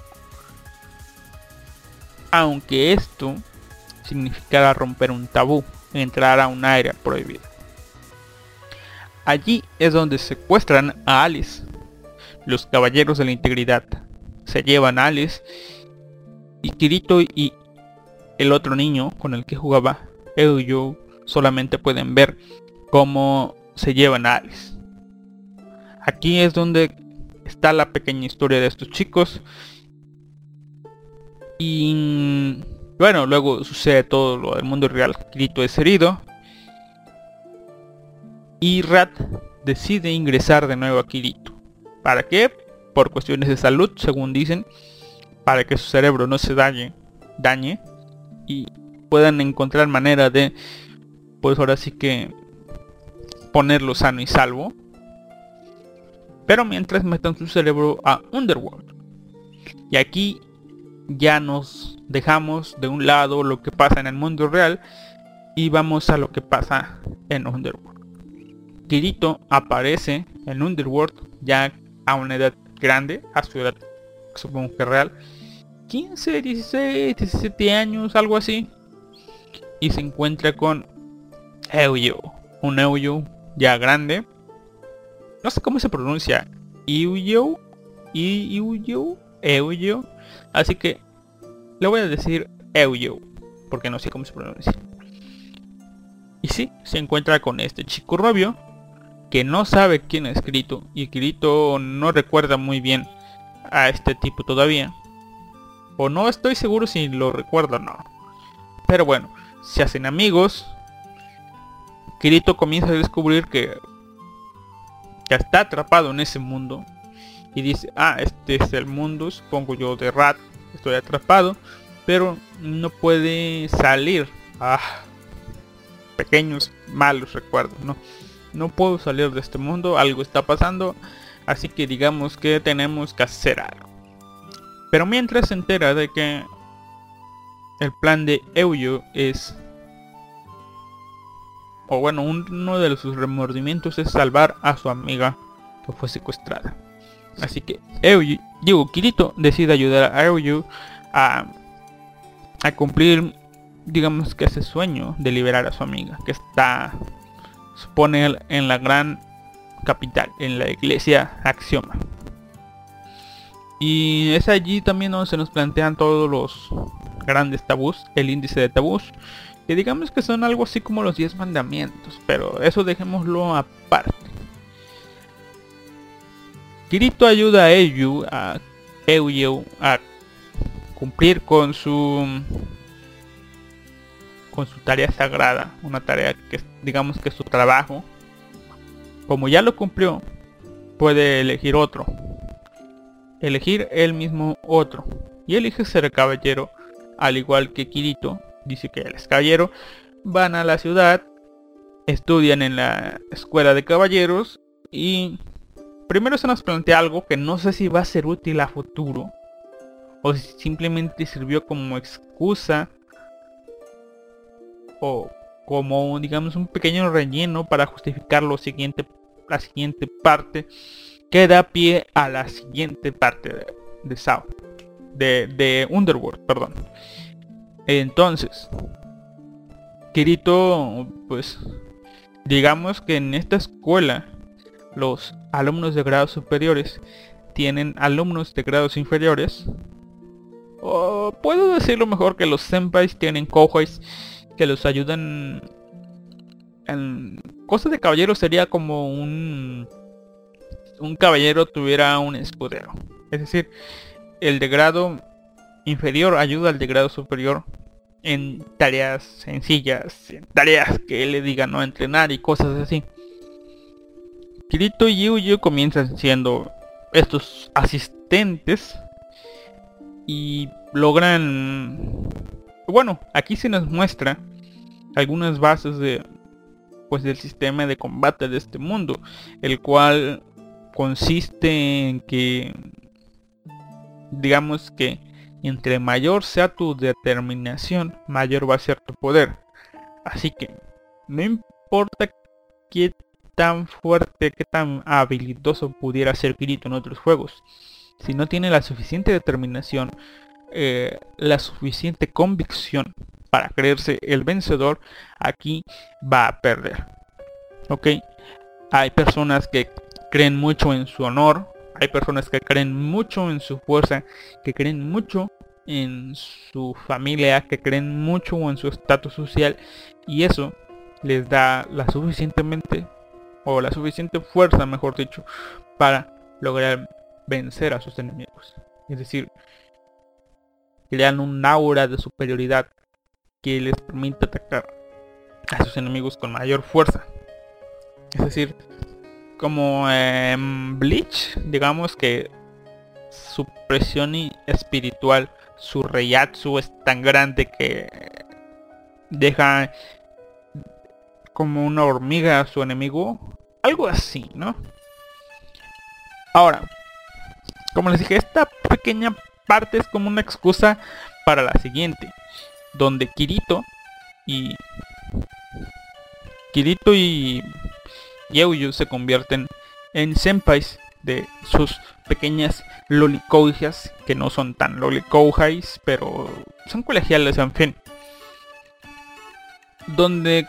Aunque esto significara romper un tabú, entrar a un área prohibida. Allí es donde secuestran a Alice. Los caballeros de la integridad se llevan a Alice y Kirito y el otro niño con el que jugaba, Euyo, solamente pueden ver cómo se llevan a Alice. Aquí es donde está la pequeña historia de estos chicos. Y bueno, luego sucede todo lo del mundo real. Kirito es herido. Y Rat decide ingresar de nuevo a Kirito. ¿Para qué? Por cuestiones de salud, según dicen. Para que su cerebro no se dañe. dañe y puedan encontrar manera de, pues ahora sí que ponerlo sano y salvo. Pero mientras metan su cerebro a Underworld. Y aquí ya nos dejamos de un lado lo que pasa en el mundo real y vamos a lo que pasa en Underworld. Kirito aparece en Underworld ya a una edad grande, a su edad supongo que real, 15, 16, 17 años, algo así, y se encuentra con Euyo, un Euyo ya grande, no sé cómo se pronuncia, Euyo, Euyo, Euyo, Así que le voy a decir Euyo, porque no sé cómo se pronuncia. Y sí, se encuentra con este chico rubio, que no sabe quién ha escrito, y Kirito no recuerda muy bien a este tipo todavía. O no estoy seguro si lo recuerdo o no. Pero bueno, se hacen amigos. Kirito comienza a descubrir que, que está atrapado en ese mundo y dice, ah, este es el mundo, supongo yo, de Rat, estoy atrapado, pero no puede salir. Ah, pequeños malos recuerdos, ¿no? No puedo salir de este mundo, algo está pasando, así que digamos que tenemos que hacer algo. Pero mientras se entera de que el plan de Euyo es... O bueno, uno de sus remordimientos es salvar a su amiga que fue secuestrada. Así que Euyu, digo, Kirito decide ayudar a Euyu a, a cumplir, digamos que ese sueño de liberar a su amiga, que está, supone, en la gran capital, en la iglesia Axioma. Y es allí también donde se nos plantean todos los grandes tabús, el índice de tabús, que digamos que son algo así como los 10 mandamientos, pero eso dejémoslo aparte. Kirito ayuda a Eiju a a cumplir con su con su tarea sagrada, una tarea que digamos que es su trabajo. Como ya lo cumplió, puede elegir otro. elegir él mismo otro. Y elige ser caballero, al igual que Kirito, dice que él es caballero. Van a la ciudad, estudian en la escuela de caballeros y primero se nos plantea algo que no sé si va a ser útil a futuro o si simplemente sirvió como excusa o como digamos un pequeño relleno para justificar lo siguiente la siguiente parte que da pie a la siguiente parte de, de Sao de, de Underworld perdón. Entonces Kirito pues digamos que en esta escuela los alumnos de grados superiores tienen alumnos de grados inferiores. O puedo decirlo mejor que los senpais tienen kohais que los ayudan en cosas de caballero sería como un un caballero tuviera un escudero. Es decir el de grado inferior ayuda al de grado superior en tareas sencillas en tareas que él le diga no entrenar y cosas así Kirito y Yuyu comienzan siendo estos asistentes y logran bueno aquí se nos muestra algunas bases de pues del sistema de combate de este mundo el cual consiste en que digamos que entre mayor sea tu determinación mayor va a ser tu poder. Así que no importa qué tan fuerte qué tan habilidoso pudiera ser Kirito en otros juegos si no tiene la suficiente determinación eh, la suficiente convicción para creerse el vencedor, aquí va a perder. Ok, hay personas que creen mucho en su honor, hay personas que creen mucho en su fuerza, que creen mucho en su familia, que creen mucho en su estatus social y eso les da la suficientemente o la suficiente fuerza, mejor dicho, para lograr vencer a sus enemigos. Es decir, crean un aura de superioridad que les permite atacar a sus enemigos con mayor fuerza. Es decir, como en Bleach, digamos que su presión espiritual, su reyatsu es tan grande que deja como una hormiga a su enemigo. Algo así, ¿no? Ahora, como les dije, esta pequeña parte es como una excusa para la siguiente, donde Kirito y Kirito y Yeuyu se convierten en senpais de sus pequeñas lolicoujas, que no son tan lolicoujas, pero son colegiales en fin. Donde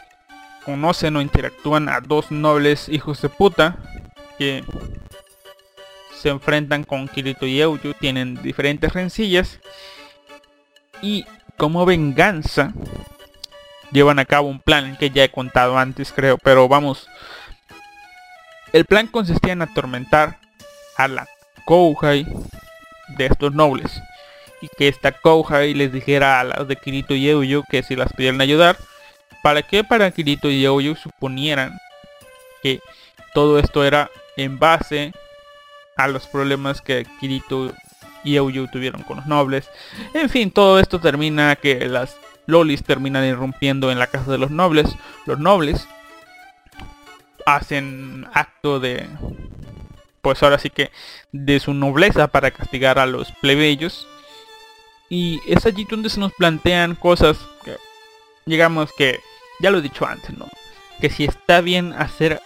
conocen o interactúan a dos nobles hijos de puta que se enfrentan con Kirito y Euyu, tienen diferentes rencillas y como venganza llevan a cabo un plan que ya he contado antes creo, pero vamos. El plan consistía en atormentar a la Kouhai de estos nobles y que esta Kouhai les dijera a las de Kirito y Euyu que si las pudieran ayudar, para que para Kirito y Euyu suponieran que todo esto era en base a los problemas que Kirito y Euyu tuvieron con los nobles. En fin, todo esto termina que las lolis terminan irrumpiendo en la casa de los nobles. Los nobles hacen acto de pues ahora sí que de su nobleza para castigar a los plebeyos. Y es allí donde se nos plantean cosas que digamos que ya lo he dicho antes, ¿no? Que si está bien hacer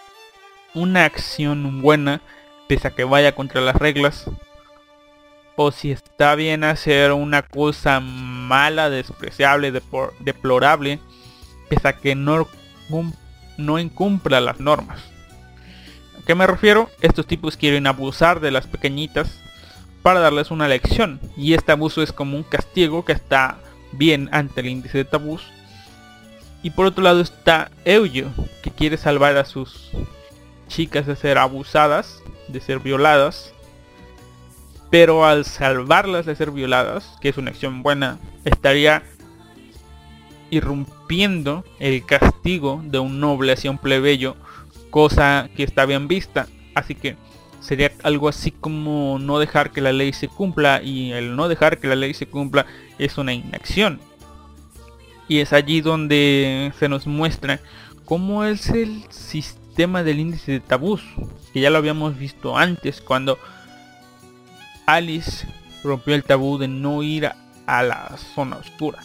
una acción buena pese a que vaya contra las reglas o si está bien hacer una cosa mala, despreciable, deplorable, pese a que no, no incumpla las normas. ¿A qué me refiero? Estos tipos quieren abusar de las pequeñitas para darles una lección. Y este abuso es como un castigo que está bien ante el índice de tabús. Y por otro lado está Euyo, que quiere salvar a sus chicas de ser abusadas de ser violadas. Pero al salvarlas de ser violadas, que es una acción buena, estaría irrumpiendo el castigo de un noble hacia un plebeyo, cosa que está bien vista. Así que sería algo así como no dejar que la ley se cumpla y el no dejar que la ley se cumpla es una inacción. Y es allí donde se nos muestra cómo es el sistema del índice de tabús, que ya lo habíamos visto antes cuando Alice rompió el tabú de no ir a, la zona oscura.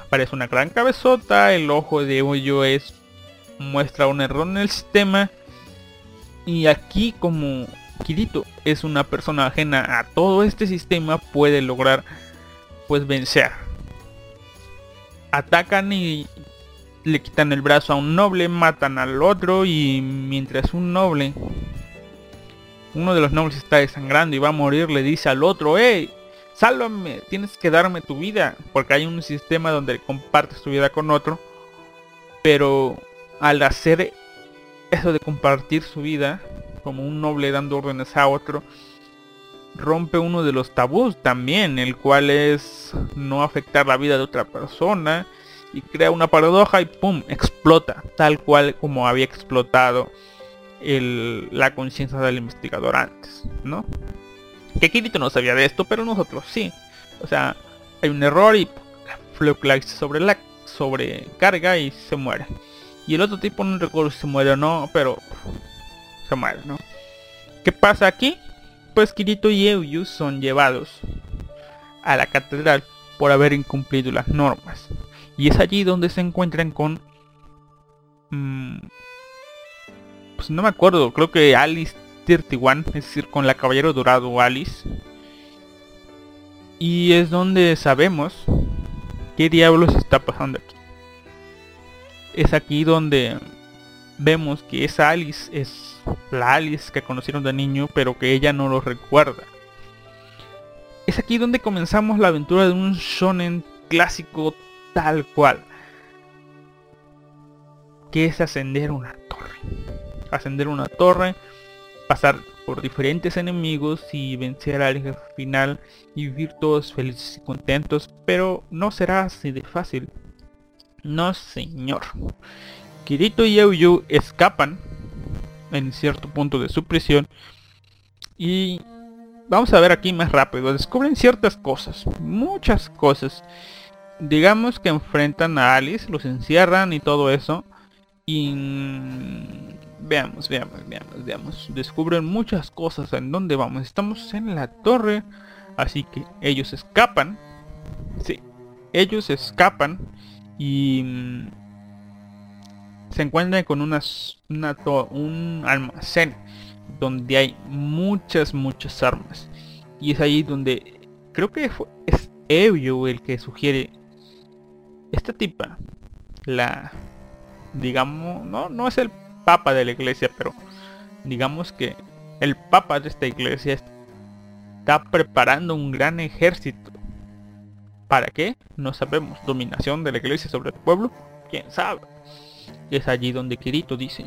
Aparece una gran cabezota, el ojo de hoyo es muestra un error en el sistema y aquí como Kirito es una persona ajena a todo este sistema puede lograr pues vencer. Atacan y le quitan el brazo a un noble, matan al otro y mientras un noble, uno de los nobles está desangrando y va a morir, le dice al otro, hey, sálvame, tienes que darme tu vida, porque hay un sistema donde compartes tu vida con otro, pero al hacer eso de compartir su vida, como un noble dando órdenes a otro, rompe uno de los tabús también, el cual es no afectar la vida de otra persona y crea una paradoja y pum, explota, tal cual como había explotado el, la conciencia del investigador antes, ¿no? Que Kirito no sabía de esto, pero nosotros sí. O sea, hay un error y Fluclax sobre la sobrecarga y se muere. Y el otro tipo no recuerdo si se muere o no, pero se muere, ¿no? ¿Qué pasa aquí? Pues Kirito y Euyu son llevados a la catedral por haber incumplido las normas. Y es allí donde se encuentran con... Mmm, pues no me acuerdo, creo que Alice 31, es decir, con la Caballero Dorado Alice. Y es donde sabemos qué diablos está pasando aquí. Es aquí donde vemos que esa Alice es la Alice que conocieron de niño, pero que ella no lo recuerda. Es aquí donde comenzamos la aventura de un shonen clásico tal cual. Que es ascender una torre. Ascender una torre, pasar por diferentes enemigos y vencer al final y vivir todos felices y contentos, pero no será así de fácil. No señor. Kirito y Euyu escapan en cierto punto de su prisión y vamos a ver aquí más rápido. Descubren ciertas cosas, muchas cosas. Digamos que enfrentan a Alice, los encierran y todo eso. Y veamos, veamos, veamos, veamos. Descubren muchas cosas. ¿En dónde vamos? Estamos en la torre. Así que ellos escapan. Sí, ellos escapan y se encuentran con una un almacén donde hay muchas, muchas armas. Y es ahí donde creo que es Evio el que sugiere esta tipa, la, digamos, no, no es el papa de la iglesia, pero digamos que el papa de esta iglesia está preparando un gran ejército ¿Para qué? No sabemos. Dominación de la iglesia sobre el pueblo, quién sabe. Es allí donde Kirito dice,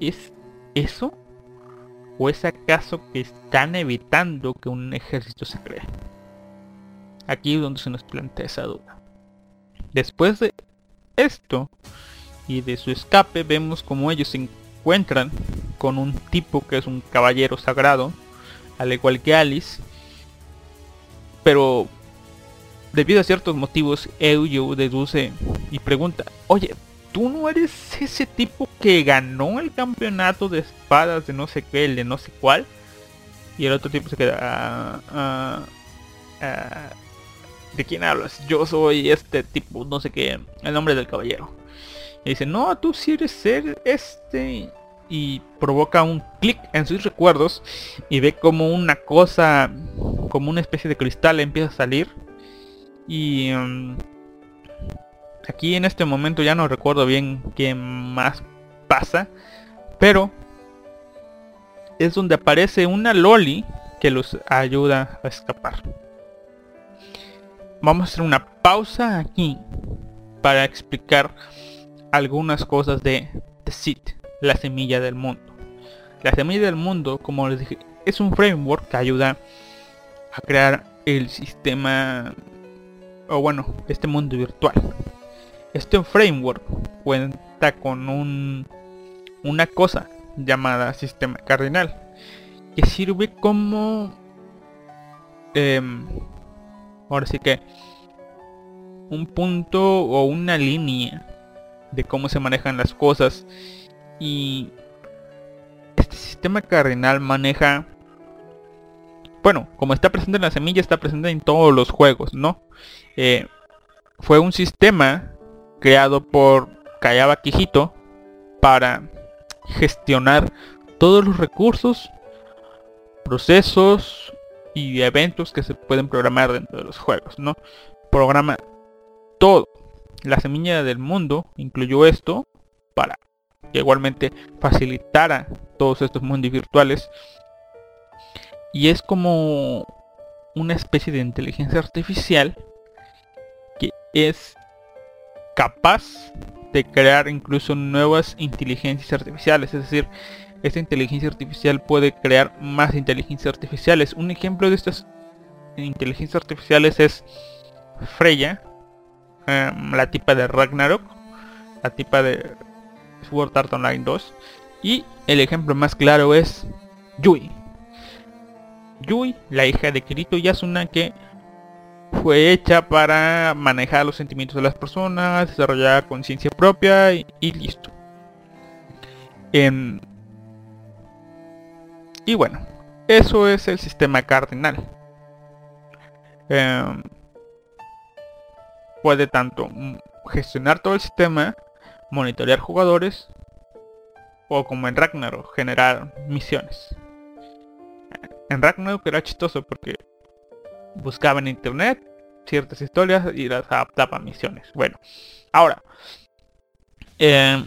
¿es eso? ¿O es acaso que están evitando que un ejército se cree? Aquí es donde se nos plantea esa duda. Después de esto y de su escape vemos como ellos se encuentran con un tipo que es un caballero sagrado, al igual que Alice, pero Debido a ciertos motivos, Euyo deduce y pregunta, oye, ¿tú no eres ese tipo que ganó el campeonato de espadas de no sé qué, el de no sé cuál? Y el otro tipo se queda, ah, ah, ah, ¿de quién hablas? Yo soy este tipo, no sé qué, el nombre del caballero. Y dice, no, tú sí eres ser este. Y provoca un clic en sus recuerdos y ve como una cosa, como una especie de cristal empieza a salir y mm, aquí en este momento ya no recuerdo bien qué más pasa. Pero es donde aparece una Loli que los ayuda a escapar. Vamos a hacer una pausa aquí para explicar algunas cosas de The Seed, la semilla del mundo. La semilla del mundo, como les dije, es un framework que ayuda a crear el sistema o bueno, este mundo virtual. Este framework cuenta con un, una cosa llamada sistema cardinal. que sirve como em, ahora sí que un punto o una línea de cómo se manejan las cosas y este sistema cardinal maneja bueno como está presente en la semilla está presente en todos los juegos no eh, fue un sistema creado por Kayaba Kijito para gestionar todos los recursos procesos y eventos que se pueden programar dentro de los juegos no programa todo la semilla del mundo incluyó esto para que igualmente facilitara todos estos mundos virtuales. Y es como una especie de inteligencia artificial que es capaz de crear incluso nuevas inteligencias artificiales. Es decir, esta inteligencia artificial puede crear más inteligencias artificiales. Un ejemplo de estas inteligencias artificiales es Freya, em, la tipa de Ragnarok, la tipa de Sword Art Online 2. Y el ejemplo más claro es Yui. Yui, la hija de Kirito Yasuna que fue hecha para manejar los sentimientos de las personas, desarrollar conciencia propia y, listo. Em, y bueno, eso es el sistema cardinal. Em, puede tanto gestionar todo el sistema monitorear jugadores o como en Ragnarok, generar misiones. En Ragnarok era chistoso porque buscaba en internet ciertas historias y las adaptaba a misiones. Bueno, ahora, eh,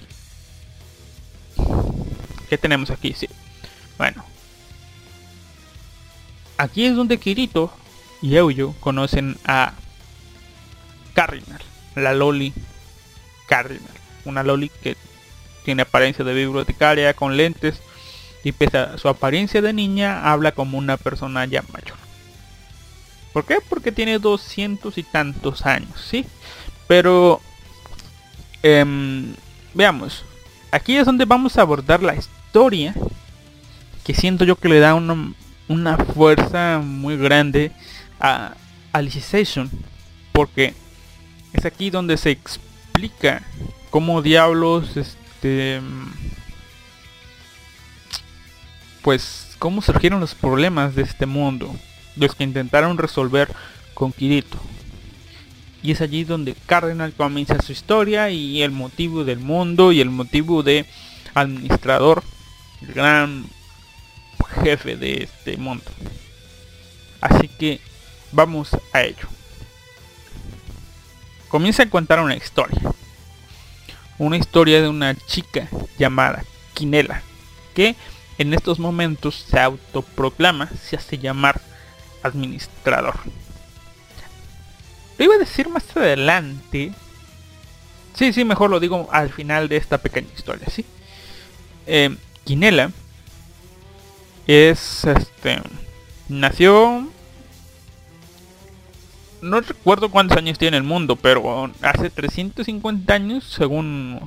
¿qué tenemos aquí? Sí. Bueno, aquí es donde Kirito y Euyo conocen a Cardinal, la Loli Cardinal una Loli que tiene apariencia de bibliotecaria con lentes y pese a su apariencia de niña habla como una persona ya mayor. ¿Por qué? Porque tiene doscientos y tantos años, ¿sí? Pero em, veamos, aquí es donde vamos a abordar la historia que siento yo que le da una, una fuerza muy grande a Alicization porque es aquí donde se explica cómo diablos, este... Pues, cómo surgieron los problemas de este mundo, los que intentaron resolver con Kirito. Y es allí donde Cardinal comienza su historia y el motivo del mundo y el motivo de administrador, el gran jefe de este mundo. Así que vamos a ello. Comienza a contar una historia una historia de una chica llamada Quinela, que en estos momentos se autoproclama, se hace llamar administrador. Lo iba a decir más adelante. Sí, sí, mejor lo digo al final de esta pequeña historia, ¿sí? Eh, Quinela es este nació no recuerdo cuántos años tiene el mundo, pero hace 350 años, según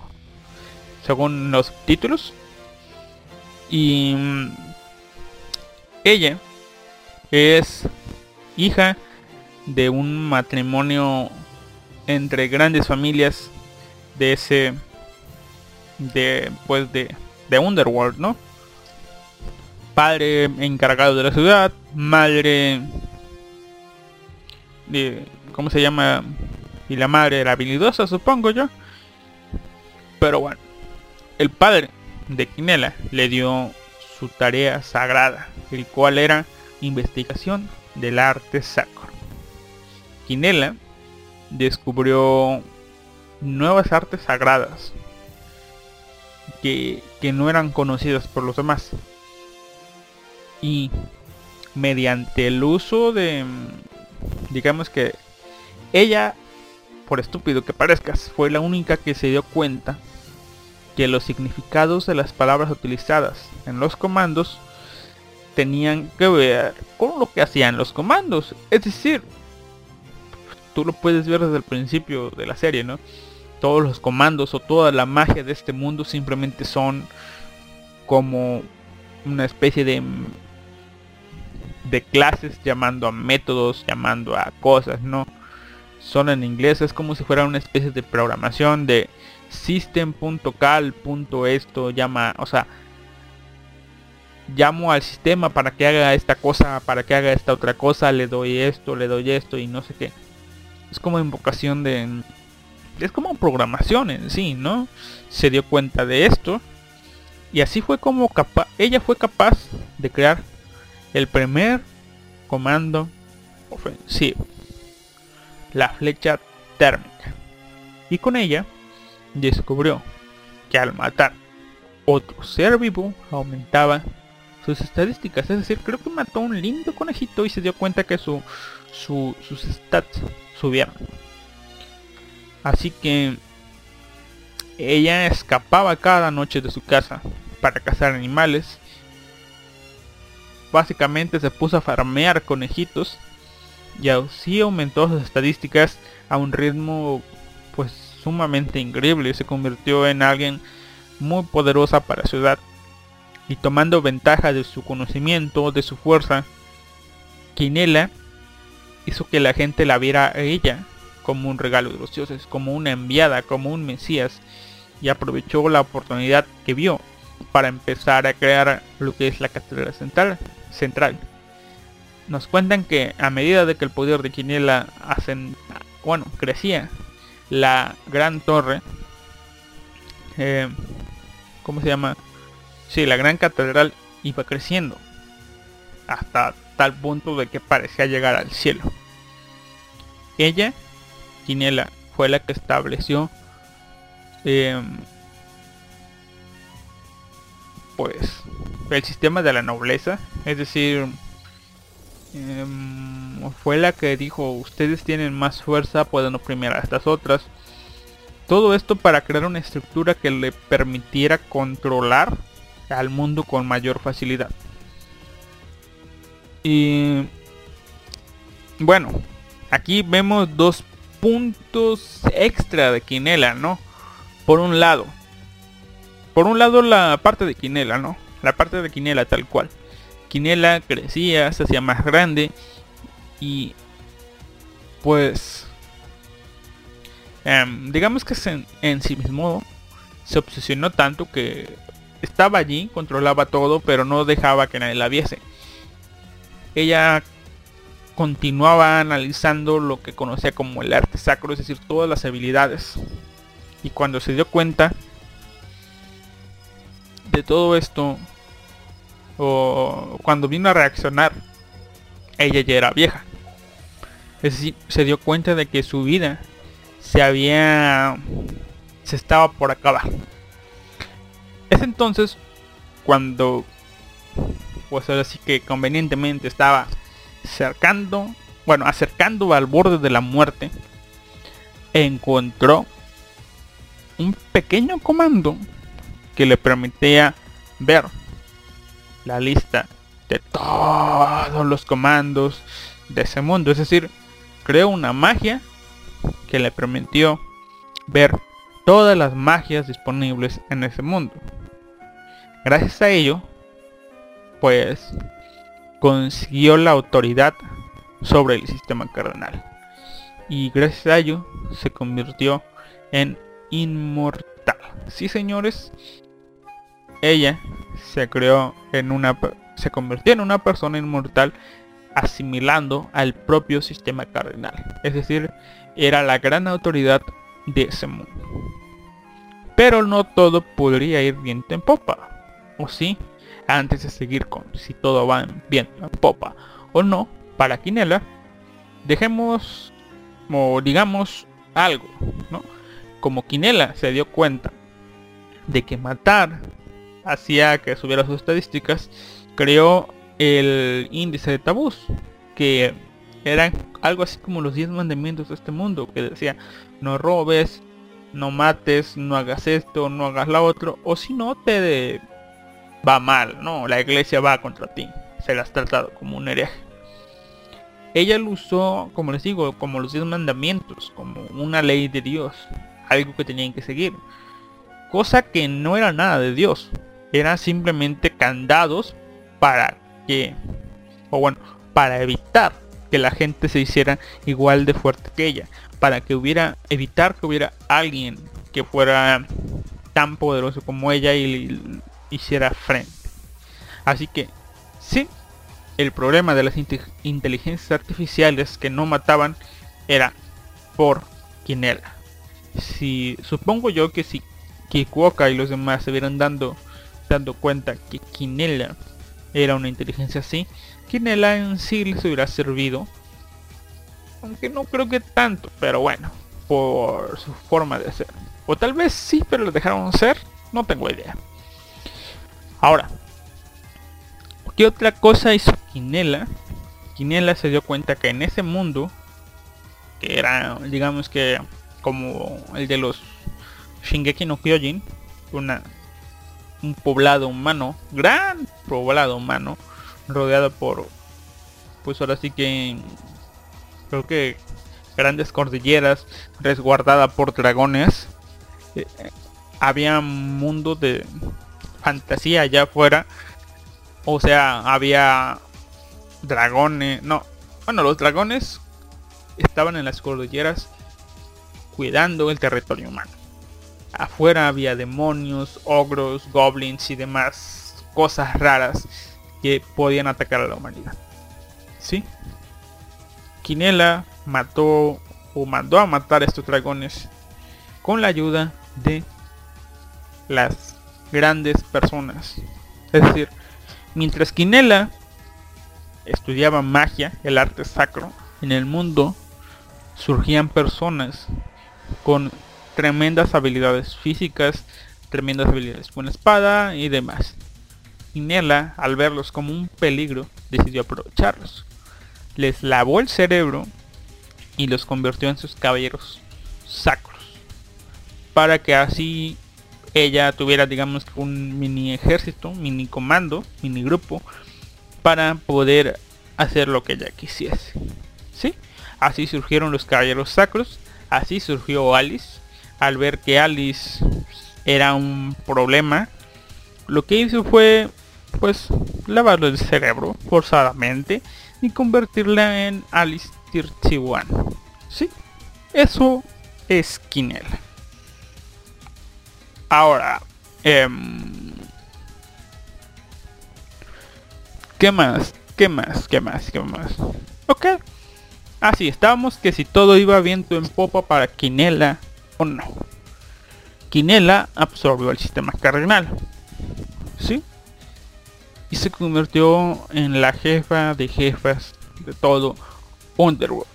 según los títulos. Y mm, ella es hija de un matrimonio entre grandes familias de ese de pues de, de Underworld, ¿no? Padre encargado de la ciudad, madre ¿cómo se llama? Y la madre era habilidosa, supongo yo. Pero bueno, el padre de Quinela le dio su tarea sagrada, el cual era investigación del arte sacro. Quinela descubrió nuevas artes sagradas que, que no eran conocidas por los demás. Y mediante el uso de digamos que ella, por estúpido que parezcas, fue la única que se dio cuenta que los significados de las palabras utilizadas en los comandos tenían que ver con lo que hacían los comandos. Es decir, tú lo puedes ver desde el principio de la serie, ¿no? Todos los comandos o toda la magia de este mundo simplemente son como una especie de de clases, llamando a métodos, llamando a cosas, no. Son en inglés, es como si fuera una especie de programación de system.cal.esto, llama, o sea, llamo al sistema para que haga esta cosa, para que haga esta otra cosa, le doy esto, le doy esto y no sé qué. Es como invocación de... Es como programación en sí, ¿no? Se dio cuenta de esto. Y así fue como capaz... Ella fue capaz de crear el primer comando ofensivo. La flecha térmica. Y con ella descubrió que al matar otro ser vivo aumentaba sus estadísticas. Es decir, creo que mató un lindo conejito y se dio cuenta que su, sus stats subieron. Así que ella escapaba cada noche de su casa para cazar animales. Básicamente se puso a farmear conejitos y así aumentó sus estadísticas a un ritmo pues sumamente increíble. Se convirtió en alguien muy poderosa para su edad y tomando ventaja de su conocimiento, de su fuerza, Quinela hizo que la gente la viera a ella como un regalo de los dioses, como una enviada, como un mesías, y aprovechó la oportunidad que vio para empezar a crear lo que es la catedral central. central. Nos cuentan que a medida de que el poder de Quinela hacen, bueno, crecía, la gran torre, eh, ¿cómo se llama? Sí, la gran catedral iba creciendo hasta tal punto de que parecía llegar al cielo. Ella, Quinela, fue la que estableció em, pues el sistema de la nobleza, es decir, em, fue la que dijo ustedes tienen más fuerza, pueden oprimir a estas otras. Todo esto para crear una estructura que le permitiera controlar al mundo con mayor facilidad. Y bueno, aquí vemos dos puntos extra de Quinela, ¿no? Por un lado, por un lado la parte de Quinela, ¿no? La parte de Quinela tal cual. Quinela crecía, se hacía más grande y pues em, digamos que en, en sí mismo se obsesionó tanto que estaba allí, controlaba todo, pero no dejaba que nadie la viese. Ella continuaba analizando lo que conocía como el arte sacro, es decir, todas las habilidades. Y cuando se dio cuenta de todo esto, o cuando vino a reaccionar, ella ya era vieja. Es decir, se dio cuenta de que su vida se había... se estaba por acabar. Es entonces cuando, pues ahora sí que convenientemente estaba cercando, bueno, acercando al borde de la muerte, encontró un pequeño comando que le permitía ver la lista de todos los comandos de ese mundo. Es decir, creó una magia que le permitió ver todas las magias disponibles en ese mundo. Gracias a ello, pues consiguió la autoridad sobre el sistema cardenal. Y gracias a ello se convirtió en inmortal. Sí, señores, ella se creó en una se convirtió en una persona inmortal asimilando al propio sistema cardenal. Es decir, era la gran autoridad de ese mundo. Pero no todo podría ir bien en popa. O sí, antes de seguir con si todo va bien en popa o no, para Quinela, dejemos o digamos algo, ¿no? Como Quinela se dio cuenta de que matar hacía que subiera sus estadísticas, creó el índice de tabús, que eran algo así como los 10 mandamientos de este mundo, que decía, no robes, no mates, no hagas esto, no hagas la otro, o si no te va mal, no, la iglesia va contra ti, se la has tratado como un hereje. Ella lo usó, como les digo, como los 10 mandamientos, como una ley de Dios, algo que tenían que seguir. Cosa que no era nada de Dios, eran simplemente candados para que, o bueno, para evitar que la gente se hiciera igual de fuerte que ella, para que hubiera, evitar que hubiera alguien que fuera tan poderoso como ella y hiciera frente. Así que, sí, el problema de las inteligencias artificiales que no mataban era por Quinela. Si supongo yo que si Kikuoka y los demás se vieran dando dando cuenta que Quinela era una inteligencia así, Quinela en sí les hubiera servido. Aunque no creo que tanto, pero bueno, por su forma de ser. O tal vez sí, pero lo dejaron ser, no tengo idea. Ahora, ¿qué otra cosa hizo Quinela? Quinela se dio cuenta que en ese mundo, que era, digamos que como el de los Shingeki no Kyojin, una un poblado humano, gran poblado humano, rodeado por, pues ahora sí que, creo que grandes cordilleras, resguardada por dragones. Eh, había un mundo de fantasía allá afuera. O sea, había dragones, no, bueno, los dragones estaban en las cordilleras cuidando el territorio humano. Afuera había demonios, ogros, goblins y demás cosas raras que podían atacar a la humanidad. ¿Sí? Quinela mató o mandó a matar a estos dragones con la ayuda de las grandes personas. Es decir, mientras Quinela estudiaba magia, el arte sacro, en el mundo surgían personas con tremendas habilidades físicas, tremendas habilidades con espada y demás. Nela, al verlos como un peligro, decidió aprovecharlos. Les lavó el cerebro y los convirtió en sus caballeros sacros. Para que así ella tuviera, digamos, un mini ejército, mini comando, mini grupo, para poder hacer lo que ella quisiese. ¿Sí? Así surgieron los caballeros sacros, así surgió Alice, al ver que Alice era un problema, lo que hizo fue pues lavarle el cerebro forzadamente y convertirla en Alice Tirchiwan. Sí, eso es Quinela. Ahora, em, ¿qué más? ¿Qué más? ¿Qué más? ¿Qué más? Ok. Así, estábamos que si todo iba viento en popa para Quinela o no. Quinela absorbió el sistema cardenal. ¿Sí? Y se convirtió en la jefa de jefas de todo Underworld.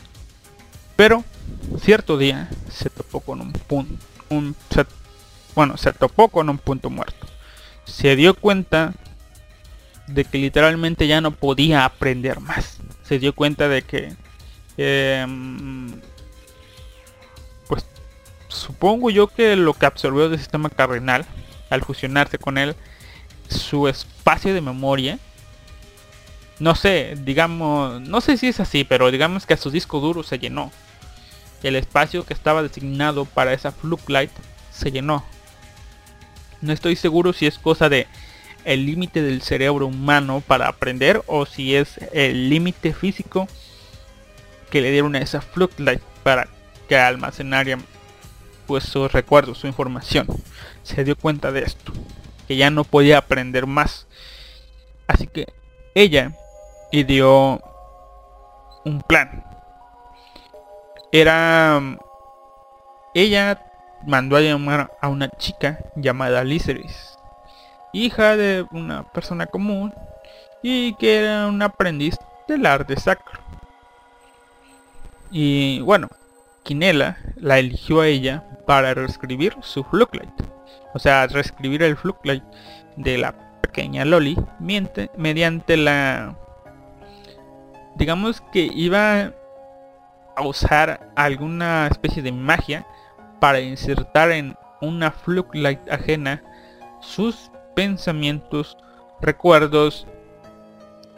Pero cierto día se topó con un punto. Un, bueno, se topó con un punto muerto. Se dio cuenta de que literalmente ya no podía aprender más. Se dio cuenta de que em, supongo yo que lo que absorbió del sistema cardenal al fusionarse con él, su espacio de memoria, no sé, digamos, no sé si es así, pero digamos que a su disco duro se llenó. El espacio que estaba designado para esa Light se llenó. No estoy seguro si es cosa de el límite del cerebro humano para aprender o si es el límite físico que le dieron a esa Light para que almacenara pues sus recuerdos, su información. Se dio cuenta de esto, que ya no podía aprender más. Así que ella dio un plan. Era ella mandó a llamar a una chica llamada Liceris, hija de una persona común y que era un aprendiz del arte sacro. Y bueno, Quinela la eligió a ella para reescribir su Fluglight. O sea, reescribir el Fluglight de la pequeña Loli mediante la... Digamos que iba a usar alguna especie de magia para insertar en una Fluglight ajena sus pensamientos, recuerdos,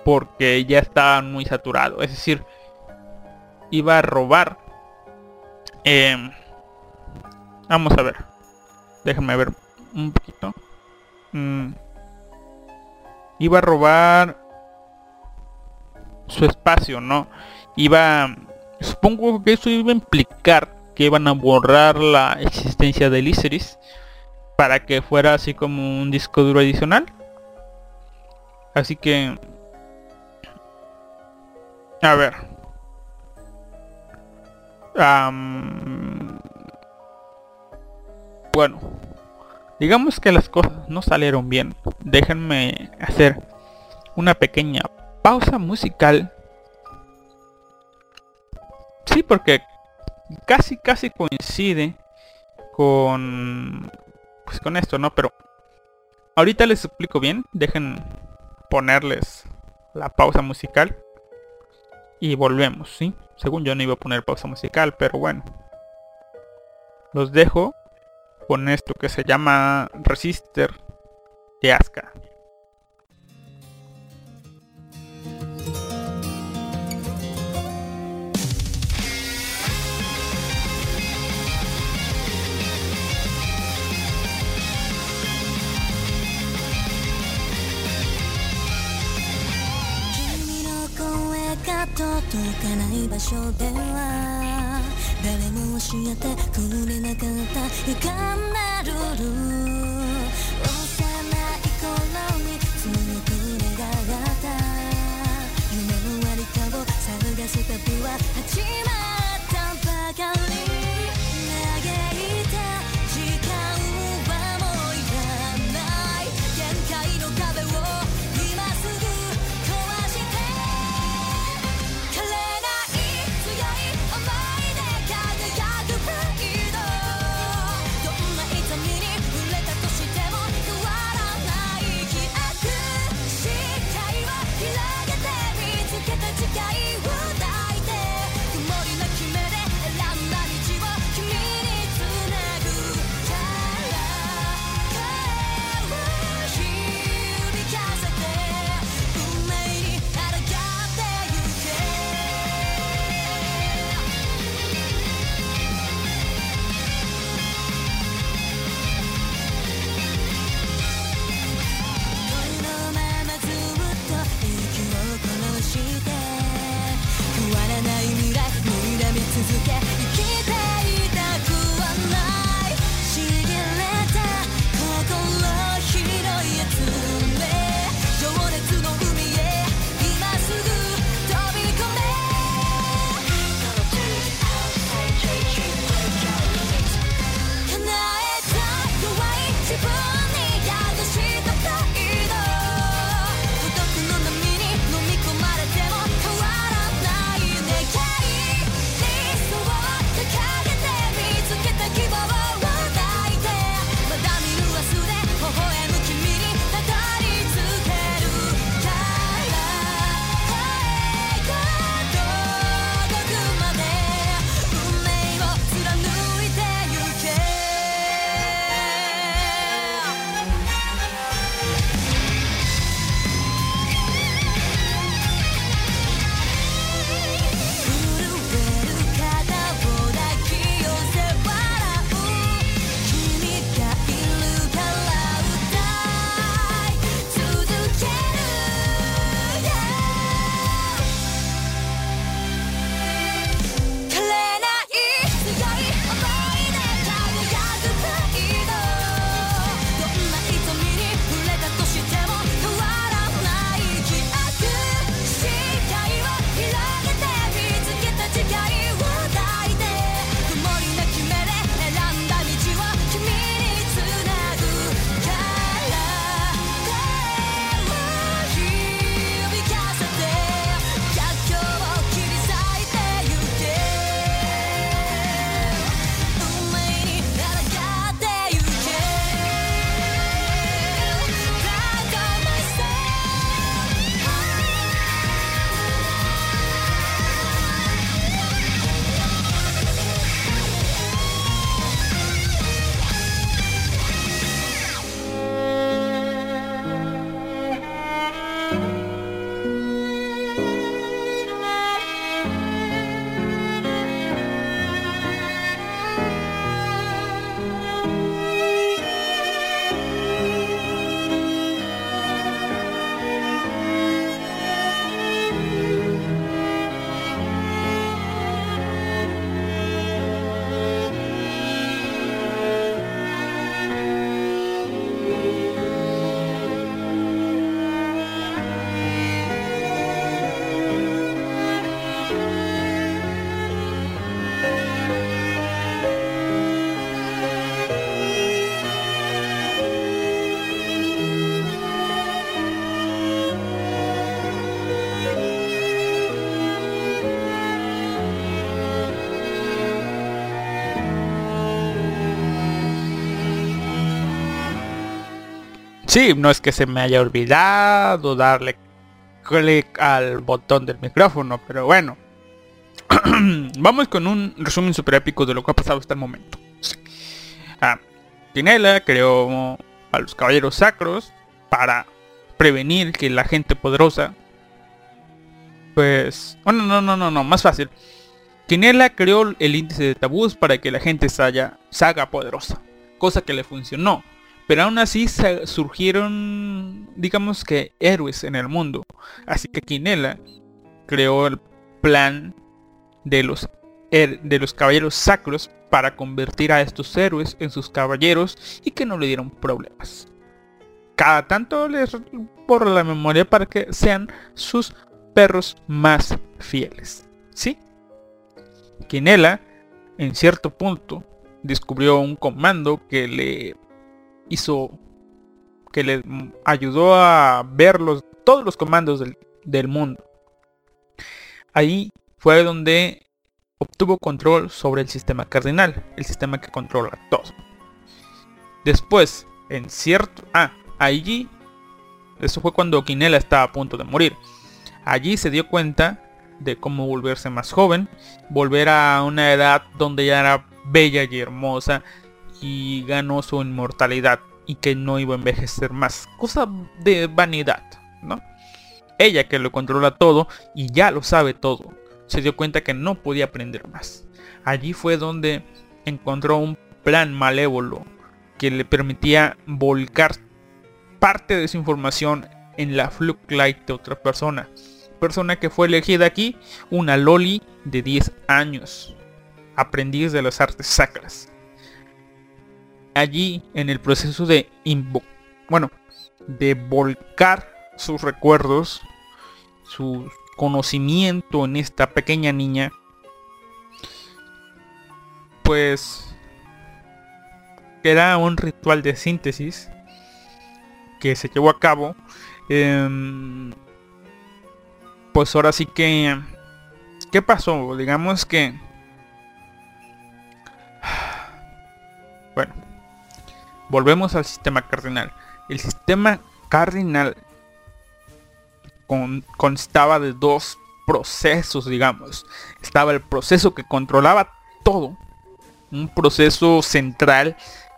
porque ya estaban muy saturados. Es decir, iba a robar eh, vamos a ver. Déjame ver un poquito. Mm. Iba a robar su espacio, ¿no? Iba, supongo que eso iba a implicar que iban a borrar la existencia de Lyceris para que fuera así como un disco duro adicional. Así que... A ver. bueno. Digamos que las cosas no salieron bien. Déjenme hacer una pequeña pausa musical. Sí, porque casi casi coincide con pues con esto, ¿no? Pero ahorita les explico bien. Dejen ponerles la pausa musical y volvemos, ¿sí? Según yo no iba a poner pausa musical, pero bueno. Los dejo con esto que se llama Resistor de Aska. 届かない場所では誰も教えてくれなかった。いかんなルールした。旅は始まる。Sí, no es que se me haya olvidado darle clic al botón del micrófono, pero bueno. <clears throat> Vamos con un resumen super épico de lo que ha pasado hasta el momento. Ah, Tinela creó a los caballeros sacros para prevenir que la gente poderosa pues bueno no no no no más fácil Quinela creó el índice de tabús para que la gente se haga poderosa cosa que le funcionó pero aún así surgieron digamos que héroes en el mundo así que Quinela creó el plan de los de los caballeros sacros para convertir a estos héroes en sus caballeros y que no le dieron problemas cada tanto les borro la memoria para que sean sus perros más fieles. ¿Sí? Quinela, en cierto punto, descubrió un comando que le hizo, que le ayudó a ver los, todos los comandos del, del mundo. Ahí fue donde obtuvo control sobre el sistema cardinal, el sistema que controla todo. Después, en cierto... Ah, allí, eso fue cuando Quinela estaba a punto de morir. Allí se dio cuenta de cómo volverse más joven, volver a una edad donde ya era bella y hermosa y ganó su inmortalidad y que no iba a envejecer más. Cosa de vanidad, ¿no? Ella que lo controla todo y ya lo sabe todo, se dio cuenta que no podía aprender más. Allí fue donde encontró un plan malévolo que le permitía volcar parte de su información en la Fluke Light de otra persona. Persona que fue elegida aquí, una Loli de 10 años, aprendiz de las artes sacras. Allí, en el proceso de bueno, de volcar sus recuerdos, su conocimiento en esta pequeña niña, pues era un ritual de síntesis que se llevó a cabo, em, pues ahora sí que... ¿Qué pasó? Digamos que... <sighs> Bueno, volvemos al sistema cardinal. El sistema cardinal constaba de dos procesos, digamos. Estaba el proceso que controlaba todo. Un proceso central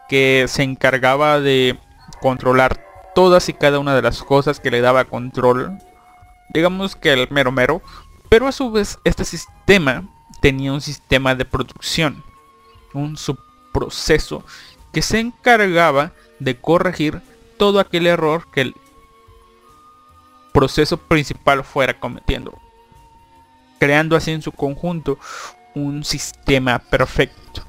que se encargaba de controlar todas y cada una de las cosas que le daba control. Digamos que el mero mero. Pero a su vez este sistema tenía un sistema de producción. Un subproceso que se encargaba de corregir todo aquel error que el proceso principal fuera cometiendo. Creando así en su conjunto un sistema perfecto.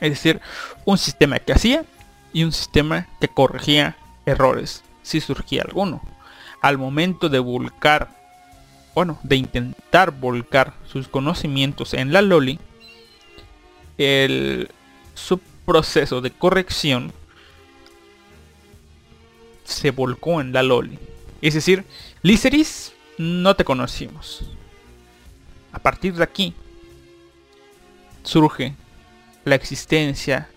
Es decir, un sistema que hacía y un sistema que corregía errores si surgía alguno. Al momento de volcar, bueno, de intentar volcar sus conocimientos en la Loli, el subproceso de corrección se volcó en la Loli. Es decir, Liceris no te conocimos. A partir de aquí surge la existencia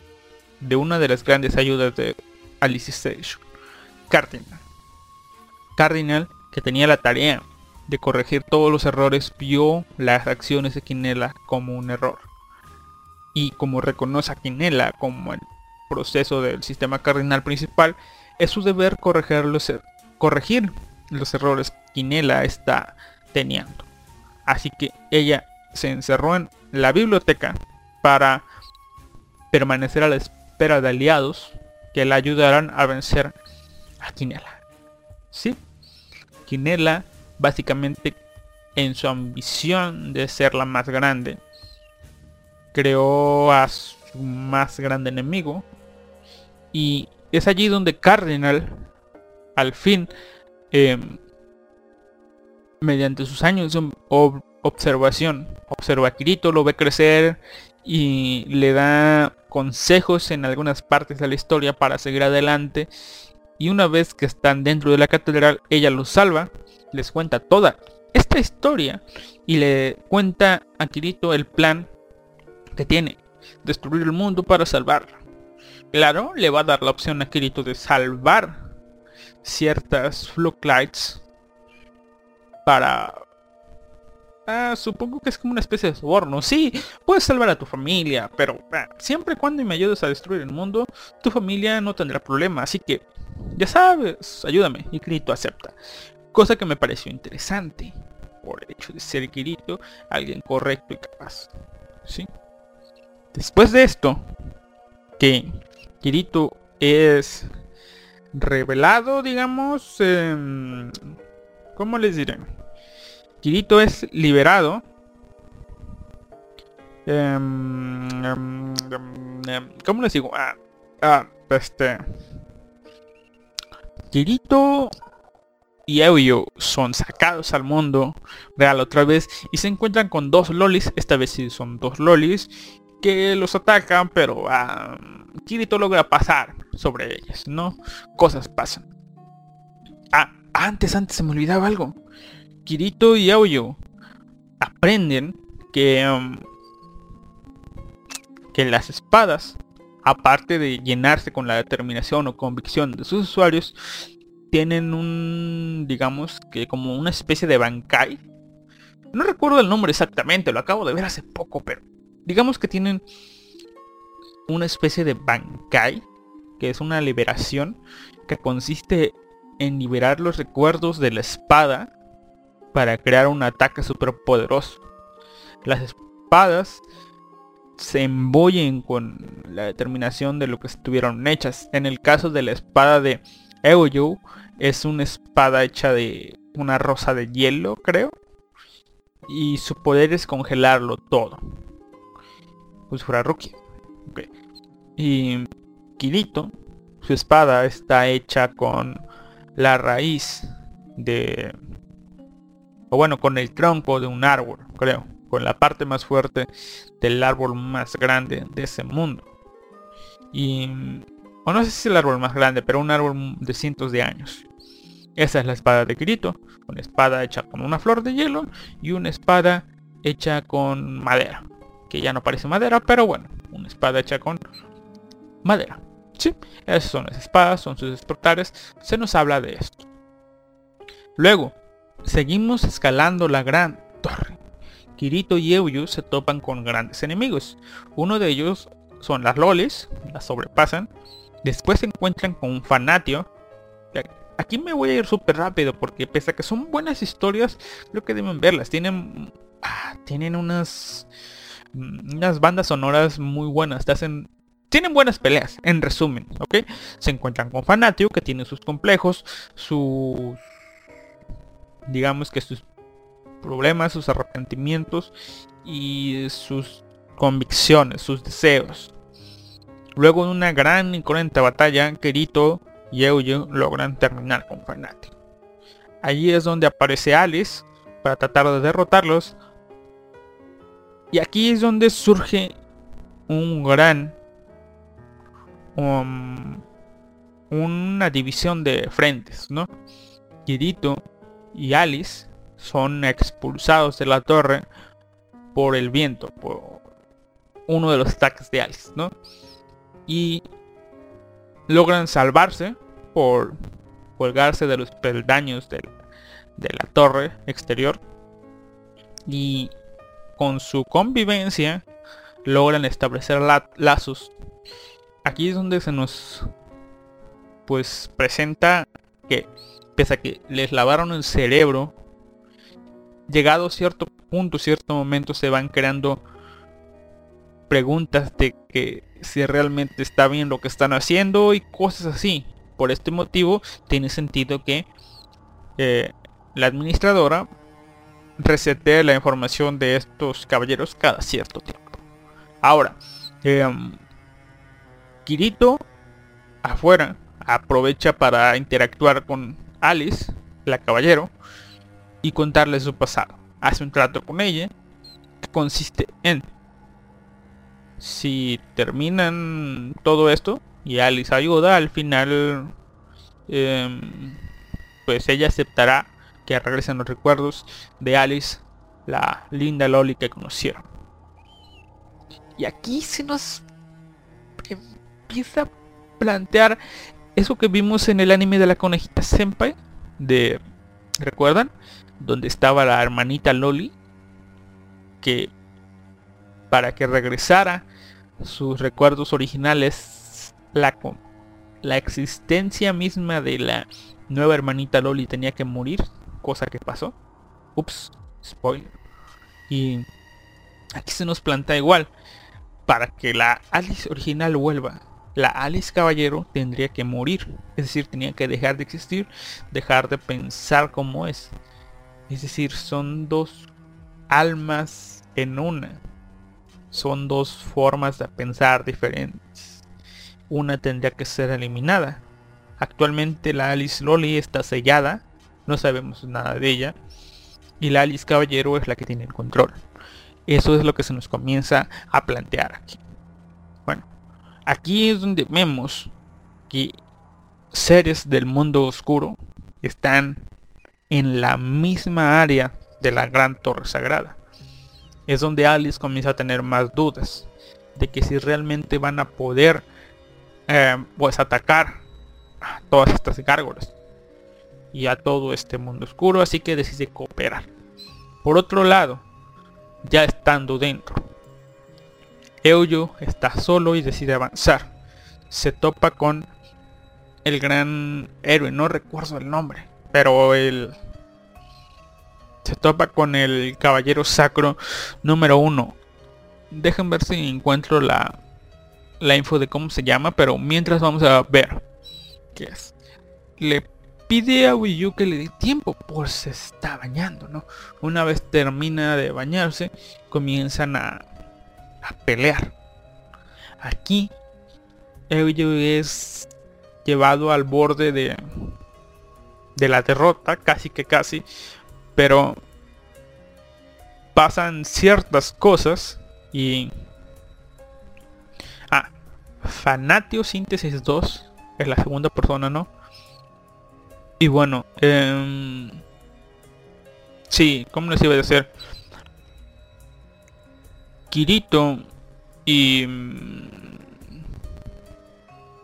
de una de las grandes ayudas de Alice Station. Cardinal. Cardinal, que tenía la tarea de corregir todos los errores, vio las acciones de Quinela como un error. Y como reconoce a Quinela como el proceso del sistema cardinal principal, es su deber corregir los, er-, corregir los errores que Quinela está teniendo. Así que ella se encerró en la biblioteca para permanecer a la espera de aliados que la ayudarán a vencer a Quinela. ¿Sí? Quinela básicamente en su ambición de ser la más grande creó a su más grande enemigo. Y es allí donde Cardinal al fin em, mediante sus años de observación observa a Kirito, lo ve crecer y le da consejos en algunas partes de la historia para seguir adelante. Y una vez que están dentro de la catedral, ella los salva, les cuenta toda esta historia y le cuenta a Kirito el plan que tiene, destruir el mundo para salvarla. Claro, le va a dar la opción a Kirito de salvar ciertas lights para... Ah, supongo que es como una especie de soborno. Sí, puedes salvar a tu familia, pero ah, siempre y cuando me ayudes a destruir el mundo, tu familia no tendrá problema. Así que, ya sabes, ayúdame. Y Kirito acepta. Cosa que me pareció interesante. Por el hecho de ser Kirito alguien correcto y capaz. ¿Sí? Después de esto, que Kirito es revelado, digamos, ¿cómo les diré? Kirito es liberado. Em, em, em, ¿Cómo les digo? Ah, ah, este... Kirito y Euyo son sacados al mundo real otra vez y se encuentran con dos lolis, esta vez sí son dos lolis, que los atacan, pero ah, Kirito logra pasar sobre ellas, ¿no? Cosas pasan. Ah, antes, antes se me olvidaba algo. Kirito y Aoyo aprenden que, um, que las espadas, aparte de llenarse con la determinación o convicción de sus usuarios, tienen un, digamos que como una especie de bankai. No recuerdo el nombre exactamente, lo acabo de ver hace poco, pero digamos que tienen una especie de Bankai, que es una liberación que consiste en liberar los recuerdos de la espada para crear un ataque super poderoso. Las espadas se embollen con la determinación de lo que estuvieron hechas. En el caso de la espada de Eoyu, es una espada hecha de una rosa de hielo, creo. Y su poder es congelarlo todo. Pues fuera Rookie. Y Kirito, su espada está hecha con la raíz de... O bueno, con el tronco de un árbol, creo. Con la parte más fuerte del árbol más grande de ese mundo. Y... O no sé si es el árbol más grande, pero un árbol de cientos de años. Esa es la espada de Kirito. Una espada hecha con una flor de hielo y una espada hecha con madera que ya no parece madera, pero bueno, una espada hecha con madera. Sí, esas son las espadas, son sus despertares, se nos habla de esto. Luego, seguimos escalando la gran torre. Kirito y Euyu se topan con grandes enemigos. Uno de ellos son las lolis, las sobrepasan. Después se encuentran con un fanatio. Aquí me voy a ir súper rápido porque pese a que son buenas historias, creo que deben verlas. Tienen, ah, tienen unas unas bandas sonoras muy buenas, hacen tienen buenas peleas, en resumen, ¿ok? Se encuentran con Fanatio, que tiene sus complejos, sus... digamos que sus problemas, sus arrepentimientos y sus convicciones, sus deseos. Luego de una gran y cruenta batalla, Kirito y Eugen logran terminar con Fanatio. Allí es donde aparece Alice para tratar de derrotarlos, y aquí es donde surge un gran... Um, una división de frentes, ¿no? Kirito y Alice son expulsados de la torre por el viento, por uno de los ataques de Alice, ¿no? Y logran salvarse por colgarse de los peldaños de la torre exterior y con su convivencia logran establecer lazos. Aquí es donde se nos pues presenta que pese a que les lavaron el cerebro, llegado cierto punto, cierto momento se van creando preguntas de que si realmente está bien lo que están haciendo y cosas así. Por este motivo tiene sentido que eh, la administradora resete la información de estos caballeros cada cierto tiempo. Ahora, em, Kirito afuera aprovecha para interactuar con Alice, la caballero, y contarle su pasado. Hace un trato con ella que consiste en si terminan todo esto y Alice ayuda, al final em, pues ella aceptará que regresen los recuerdos de Alice, la linda Loli que conocieron. Y aquí se nos empieza a plantear eso que vimos en el anime de la conejita senpai de ¿recuerdan? Donde estaba la hermanita Loli que para que regresara sus recuerdos originales la la existencia misma de la nueva hermanita Loli tenía que morir, cosa que pasó. Ups, spoiler. Y aquí se nos plantea igual. Para que la Alice original vuelva, la Alice Caballero tendría que morir. Es decir, tenía que dejar de existir, dejar de pensar como es. Es decir, son dos almas en una. Son dos formas de pensar diferentes. Una tendría que ser eliminada. Actualmente la Alice Loli está sellada. No sabemos nada de ella. Y la Alice Caballero es la que tiene el control. Eso es lo que se nos comienza a plantear aquí. Bueno, aquí es donde vemos que seres del mundo oscuro están en la misma área de la gran torre sagrada. Es donde Alice comienza a tener más dudas de que si realmente van a poder eh, pues atacar a todas estas gárgolas y a todo este mundo oscuro, así que decide cooperar. Por otro lado, ya estando dentro. Euyo está solo y decide avanzar. Se topa con el gran héroe, no recuerdo el nombre, pero el... Se topa con el caballero sacro número uno. Dejen ver si encuentro la, la info de cómo se llama, pero mientras vamos a ver qué es. Le pide a Wii que le dé tiempo, pues se está bañando, ¿no? Una vez termina de bañarse, comienzan a, a pelear. Aquí, Wii es llevado al borde de, de la derrota, casi que casi, pero pasan ciertas cosas y... Ah, Fanatio Síntesis 2 es la segunda persona, ¿no? Y bueno, eh, sí, ¿cómo les iba a decir? Kirito y... Mm,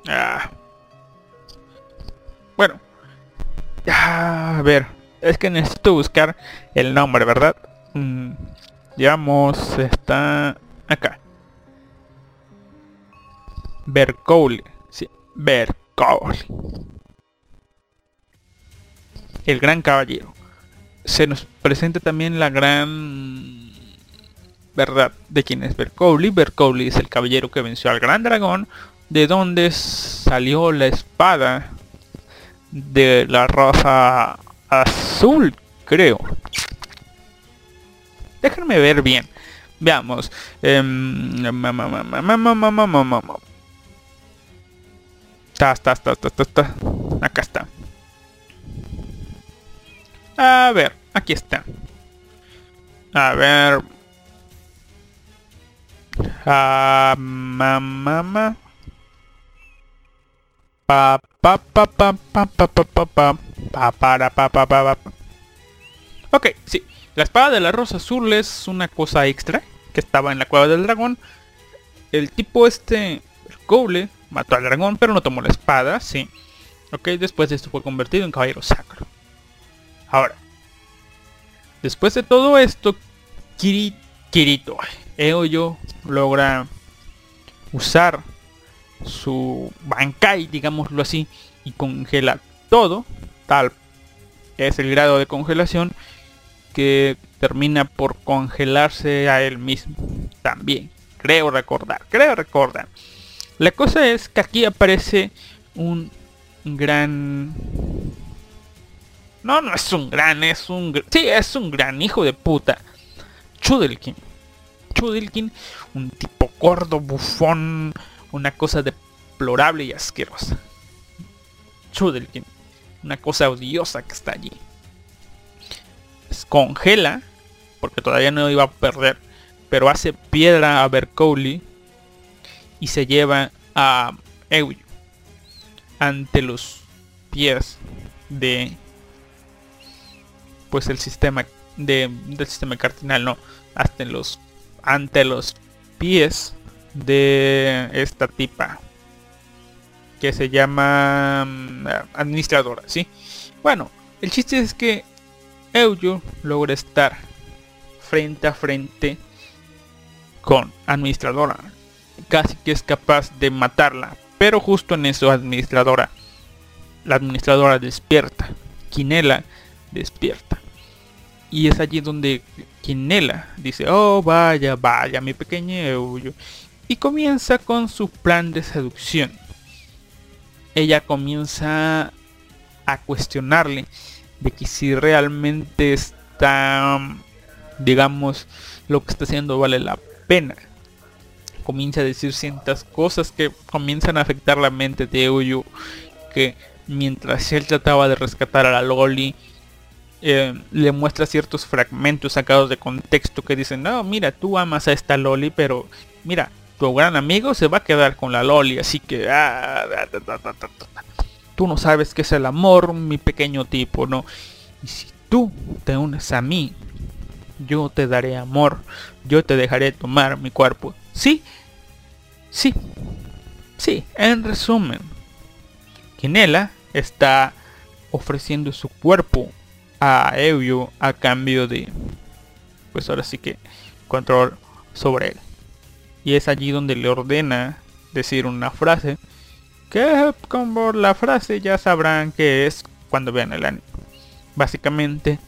ah, bueno, a ver, es que necesito buscar el nombre, ¿verdad? Mm, digamos, está acá. Bercowley, sí, Bercowley el gran caballero. Se nos presenta también la gran verdad de quién es Bercowley. Bercowley es el caballero que venció al gran dragón, de donde salió la espada de la raza azul, creo. Déjenme ver bien. Veamos. Acá está. A ver, aquí está. A ver. Ah, mamá. Pa pa pa pa pa pa pa pa pa pa pa pa pa pa Ok, sí. La espada de la rosa azul es una cosa extra que estaba en la cueva del dragón. El tipo este, el coble, mató al dragón, pero no tomó la espada, sí. Ok, después de esto fue convertido en caballero sacro. Ahora, después de todo esto, Kirito, Eoyo logra usar su Bankai, digámoslo así, y congela todo, tal es el grado de congelación que termina por congelarse a él mismo también. Creo recordar, creo recordar. La cosa es que aquí aparece un gran no, no es un gran, es un... Sí, es un gran hijo de puta. Chudelkin. Chudelkin, un tipo gordo, bufón, una cosa deplorable y asquerosa. Chudelkin, una cosa odiosa que está allí. Congela, porque todavía no iba a perder, pero hace piedra a Bercowley y se lleva a Ewi ante los pies de pues el sistema de, del sistema cardinal, no, hasta los ante los pies de esta tipa. que se llama mm, administradora, ¿sí? Bueno, el chiste es que Euyo logra estar frente a frente con administradora. Casi que es capaz de matarla. Pero justo en eso administradora. La administradora despierta. Quinela despierta. Y es allí donde Quinela dice, oh vaya, vaya, mi pequeño Euyo. Y comienza con su plan de seducción. Ella comienza a cuestionarle de que si realmente está, digamos, lo que está haciendo vale la pena. Comienza a decir ciertas cosas que comienzan a afectar la mente de Euyo, que mientras él trataba de rescatar a la Loli, eh, le muestra ciertos fragmentos sacados de contexto que dicen, no, mira, tú amas a esta Loli, pero mira, tu gran amigo se va a quedar con la Loli, así que... Ah, tú no sabes qué es el amor, mi pequeño tipo, ¿no? Y si tú te unes a mí, yo te daré amor, yo te dejaré tomar mi cuerpo. Sí, sí, sí, en resumen, Quinela está ofreciendo su cuerpo a Euyo a cambio de, pues ahora sí que, control sobre él. Y es allí donde le ordena decir una frase que como la frase ya sabrán que es cuando vean el anime. Básicamente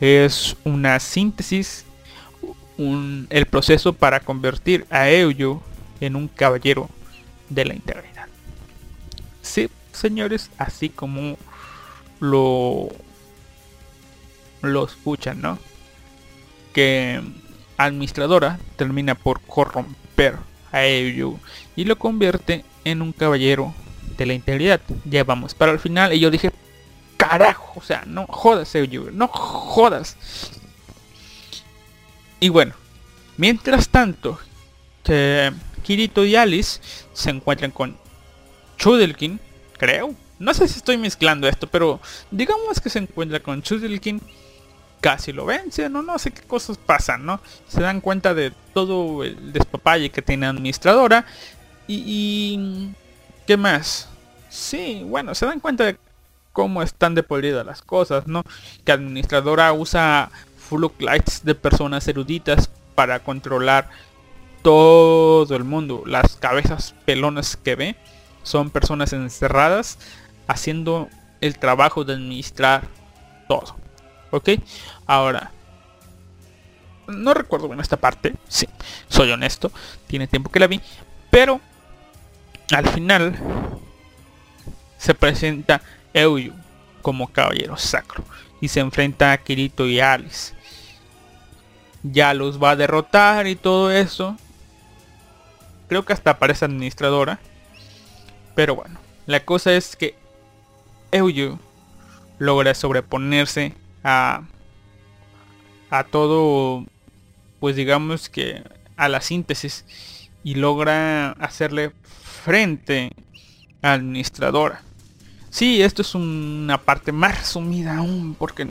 es una síntesis, el proceso para convertir a Euyo en un caballero de la integridad. Sí, señores, así como lo lo escuchan, ¿no? Que administradora termina por corromper a Euyo y lo convierte en un caballero de la integridad. Ya vamos para el final y yo dije, carajo, o sea, no jodas, Euyu, no jodas. Y bueno, mientras tanto, Kirito y Alice se encuentran con Chudelkin, creo. No sé si estoy mezclando esto, pero digamos que se encuentra con Chudelkin. Casi lo vencen, no, no sé qué cosas pasan, ¿no? Se dan cuenta de todo el despapalle que tiene administradora y, ¿Qué más? Sí, bueno, se dan cuenta de cómo están de las cosas, ¿no? Que administradora usa lights de personas eruditas para controlar todo el mundo. Las cabezas pelonas que ve son personas encerradas haciendo el trabajo de administrar todo. ¿Ok? Ahora, no recuerdo bien esta parte, sí, soy honesto, tiene tiempo que la vi, pero al final se presenta Euyu como caballero sacro y se enfrenta a Kirito y Alice. Ya los va a derrotar y todo eso. Creo que hasta aparece administradora. Pero bueno, la cosa es que Euyu logra sobreponerse a a todo pues digamos que a la síntesis y logra hacerle frente a administradora. Sí, esto es una parte más resumida aún porque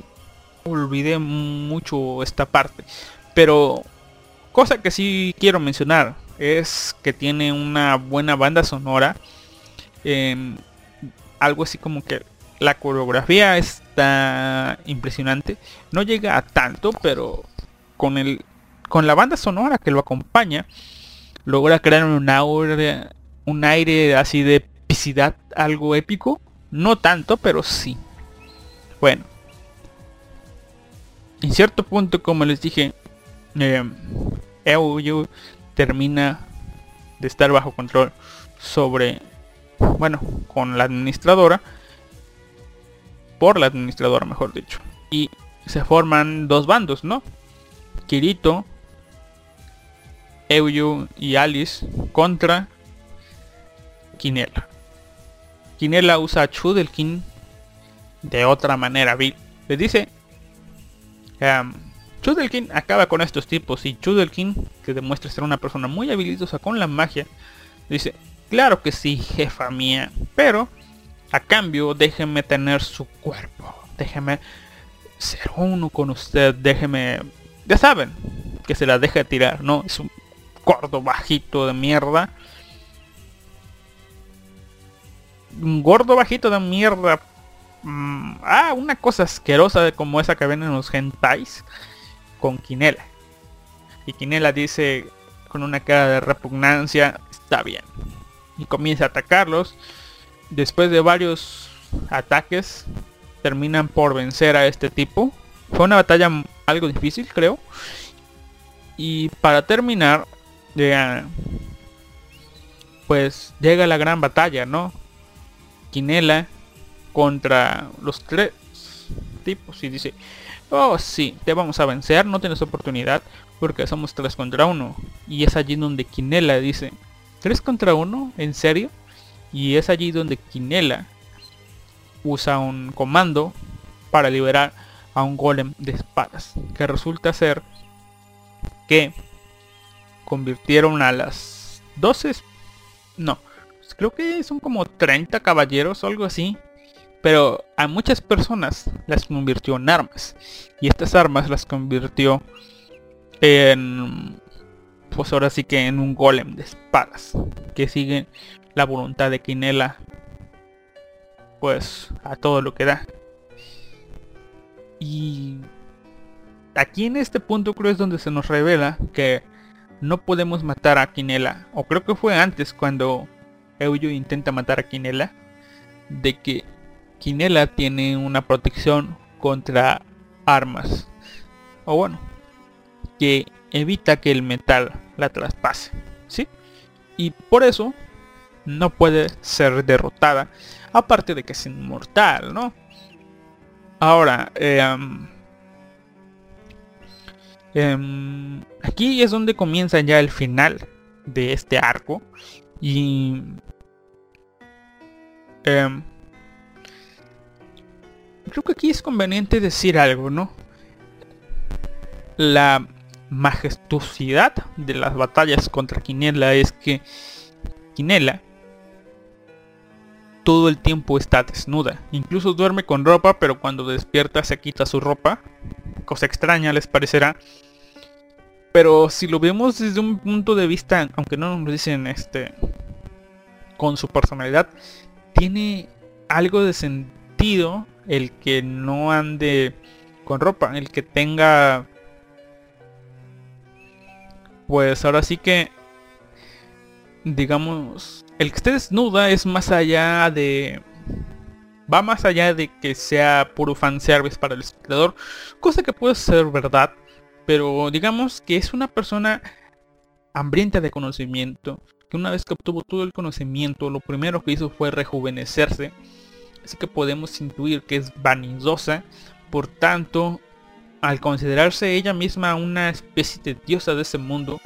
olvidé mucho esta parte. Pero cosa que sí quiero mencionar es que tiene una buena banda sonora. Em, algo así como que la coreografía está impresionante. No llega a tanto, pero con el con la banda sonora que lo acompaña logra crear un un aire así de epicidad, algo épico. No tanto, pero sí. Bueno. En cierto punto, como les dije, eh, termina de estar bajo control sobre, bueno, con la administradora. Por la administradora, mejor dicho. Y se forman dos bandos, ¿no? Kirito, Euyu y Alice contra Quinela. Quinela usa a Chudelkin de otra manera Le dice, um, Chudelkin acaba con estos tipos y Chudelkin, que demuestra ser una persona muy habilidosa con la magia, dice, claro que sí, jefa mía, pero a cambio déjeme tener su cuerpo, déjeme ser uno con usted, déjeme, ya saben, que se la deja tirar, ¿no? Es un corto bajito de mierda un gordo bajito de mierda. Mm, ah, una cosa asquerosa como esa que ven en los hentais. Con Quinela. Y Quinela dice con una cara de repugnancia, está bien. Y comienza a atacarlos. Después de varios ataques, terminan por vencer a este tipo. Fue una batalla algo difícil, creo. Y para terminar, pues llega la gran batalla, ¿no? Quinela contra los tres tipos y dice, oh sí, te vamos a vencer, no tienes oportunidad porque somos tres contra uno. Y es allí donde Quinela dice, ¿tres contra uno? ¿En serio? Y es allí donde Quinela usa un comando para liberar a un golem de espadas, que resulta ser que convirtieron a las 12, no, creo que son como 30 caballeros o algo así, pero a muchas personas las convirtió en armas, y estas armas las convirtió en, pues ahora sí que en un golem de espadas, que sigue la voluntad de Quinela, pues a todo lo que da. Y aquí en este punto creo es donde se nos revela que no podemos matar a Quinela. O creo que fue antes cuando Euyo intenta matar a Quinela. De que Quinela tiene una protección contra armas. O bueno, que evita que el metal la traspase. ¿Sí? Y por eso no puede ser derrotada. Aparte de que es inmortal, ¿no? Ahora, em, em, aquí es donde comienza ya el final de este arco. Y... Em, creo que aquí es conveniente decir algo, ¿no? La majestuosidad de las batallas contra Quinela es que Quinela todo el tiempo está desnuda. Incluso duerme con ropa, pero cuando despierta se quita su ropa. Cosa extraña les parecerá. Pero si lo vemos desde un punto de vista, aunque no nos dicen este, con su personalidad, tiene algo de sentido el que no ande con ropa, el que tenga, pues ahora sí que, digamos, el que esté desnuda es más allá de... Va más allá de que sea puro fanservice para el espectador, cosa que puede ser verdad, pero digamos que es una persona hambrienta de conocimiento, que una vez que obtuvo todo el conocimiento, lo primero que hizo fue rejuvenecerse, así que podemos intuir que es vanidosa, por tanto, al considerarse ella misma una especie de diosa de ese mundo,